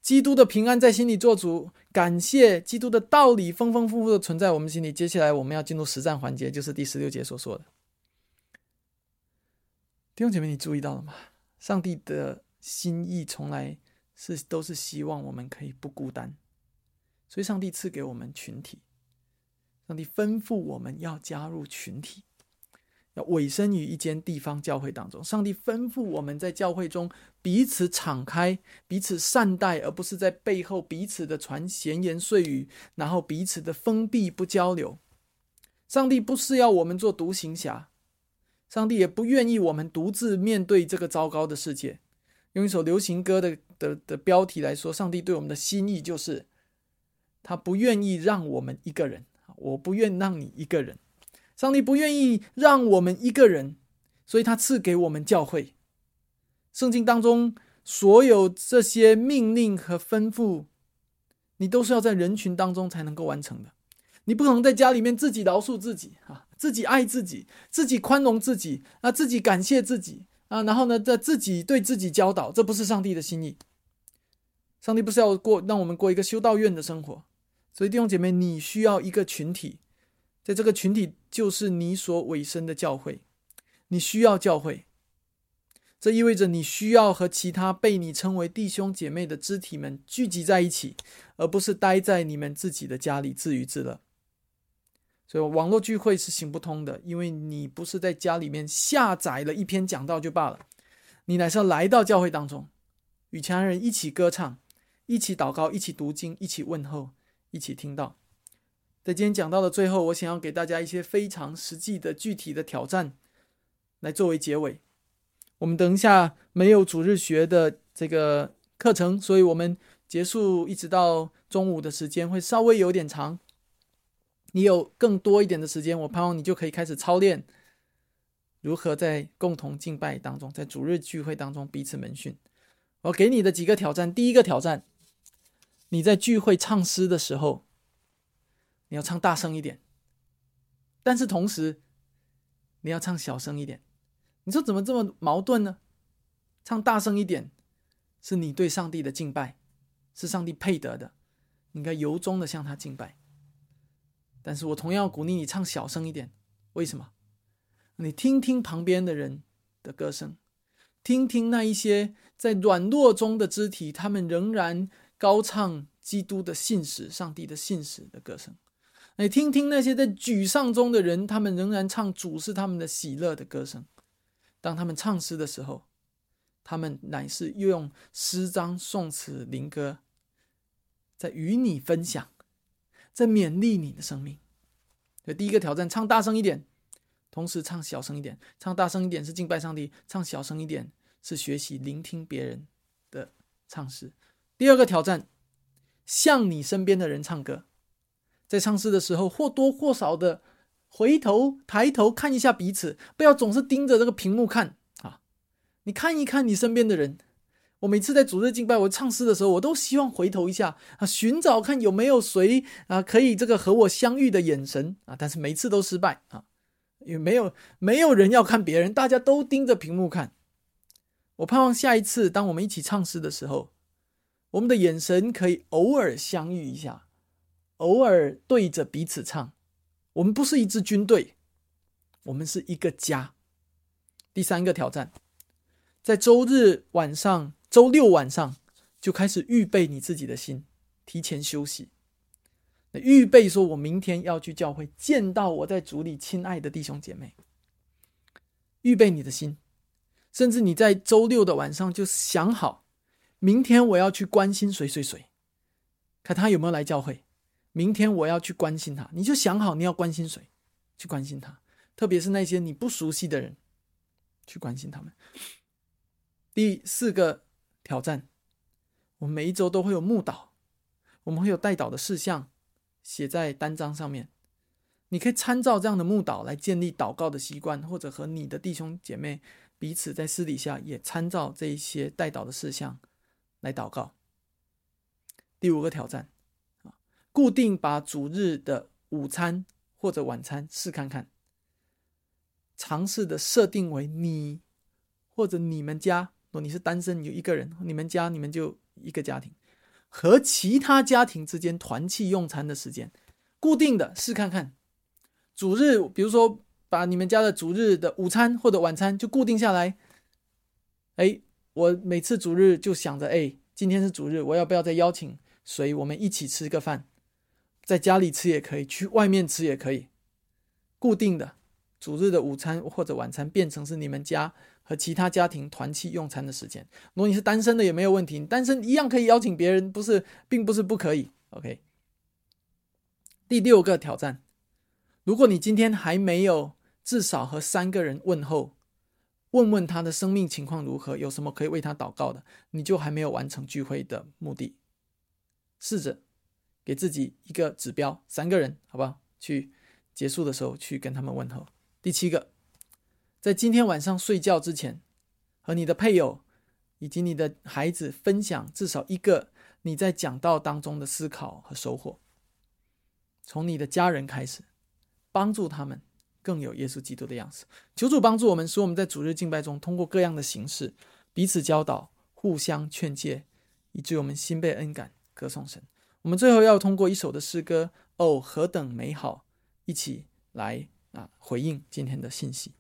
基督的平安在心里做主，感谢基督的道理丰丰富富的存在我们心里。接下来我们要进入实战环节，就是第十六节所说的。弟兄姐妹，你注意到了吗？上帝的心意从来。是，都是希望我们可以不孤单，所以上帝赐给我们群体，上帝吩咐我们要加入群体，要委身于一间地方教会当中。上帝吩咐我们在教会中彼此敞开，彼此善待，而不是在背后彼此的传闲言碎语，然后彼此的封闭不交流。上帝不是要我们做独行侠，上帝也不愿意我们独自面对这个糟糕的世界。用一首流行歌的的的标题来说，上帝对我们的心意就是，他不愿意让我们一个人，我不愿让你一个人，上帝不愿意让我们一个人，所以他赐给我们教会。圣经当中所有这些命令和吩咐，你都是要在人群当中才能够完成的。你不可能在家里面自己饶恕自己啊，自己爱自己，自己宽容自己啊，自己感谢自己啊，然后呢，在自己对自己教导，这不是上帝的心意。上帝不是要过让我们过一个修道院的生活，所以弟兄姐妹，你需要一个群体，在这个群体就是你所委身的教会，你需要教会，这意味着你需要和其他被你称为弟兄姐妹的肢体们聚集在一起，而不是待在你们自己的家里自娱自乐。所以网络聚会是行不通的，因为你不是在家里面下载了一篇讲道就罢了，你乃是要来到教会当中，与其他人一起歌唱，一起祷告，一起读经，一起问候，一起听到。在今天讲到的最后，我想要给大家一些非常实际的具体的挑战，来作为结尾。我们等一下没有主日学的这个课程，所以我们结束一直到中午的时间会稍微有点长。你有更多一点的时间，我盼望你就可以开始操练如何在共同敬拜当中，在主日聚会当中彼此门训。我给你的几个挑战：第一个挑战，你在聚会唱诗的时候，你要唱大声一点，但是同时你要唱小声一点。你说怎么这么矛盾呢？唱大声一点是你对上帝的敬拜，是上帝配得的，应该由衷的向他敬拜。但是我同样鼓励你唱小声一点，为什么？你听听旁边的人的歌声，听听那一些在软弱中的肢体，他们仍然高唱基督的信使、上帝的信使的歌声。你听听那些在沮丧中的人，他们仍然唱主是他们的喜乐的歌声。当他们唱诗的时候，他们乃是用诗章、颂词、灵歌，在与你分享。在勉励你的生命。第一个挑战，唱大声一点，同时唱小声一点。唱大声一点是敬拜上帝，唱小声一点是学习聆听别人的唱诗。第二个挑战，向你身边的人唱歌，在唱诗的时候或多或少的回头抬头看一下彼此，不要总是盯着这个屏幕看啊！你看一看你身边的人。我每次在主日敬拜，我唱诗的时候，我都希望回头一下啊，寻找看有没有谁啊可以这个和我相遇的眼神啊，但是每次都失败啊，因为没有没有人要看别人，大家都盯着屏幕看。我盼望下一次当我们一起唱诗的时候，我们的眼神可以偶尔相遇一下，偶尔对着彼此唱。我们不是一支军队，我们是一个家。第三个挑战，在周日晚上。周六晚上就开始预备你自己的心，提前休息。预备说，我明天要去教会见到我在主里亲爱的弟兄姐妹。预备你的心，甚至你在周六的晚上就想好，明天我要去关心谁谁谁，看他有没有来教会。明天我要去关心他，你就想好你要关心谁，去关心他，特别是那些你不熟悉的人，去关心他们。第四个。挑战，我们每一周都会有牧导，我们会有带导的事项写在单张上面。你可以参照这样的牧导来建立祷告的习惯，或者和你的弟兄姐妹彼此在私底下也参照这一些带导的事项来祷告。第五个挑战啊，固定把主日的午餐或者晚餐试看看，尝试的设定为你或者你们家。如果你是单身，有一个人，你们家你们就一个家庭，和其他家庭之间团契用餐的时间，固定的试看看。主日，比如说把你们家的主日的午餐或者晚餐就固定下来。哎，我每次主日就想着，哎，今天是主日，我要不要再邀请谁？我们一起吃个饭，在家里吃也可以，去外面吃也可以。固定的主日的午餐或者晚餐变成是你们家。和其他家庭团契用餐的时间，如果你是单身的也没有问题，单身一样可以邀请别人，不是，并不是不可以。OK。第六个挑战，如果你今天还没有至少和三个人问候，问问他的生命情况如何，有什么可以为他祷告的，你就还没有完成聚会的目的。试着给自己一个指标，三个人，好不好？去结束的时候去跟他们问候。第七个。在今天晚上睡觉之前，和你的配偶以及你的孩子分享至少一个你在讲道当中的思考和收获。从你的家人开始，帮助他们更有耶稣基督的样子。求主帮助我们，使我们在主日敬拜中，通过各样的形式彼此教导、互相劝诫，以致我们心被恩感，歌颂神。我们最后要通过一首的诗歌，哦，何等美好！一起来啊，回应今天的信息。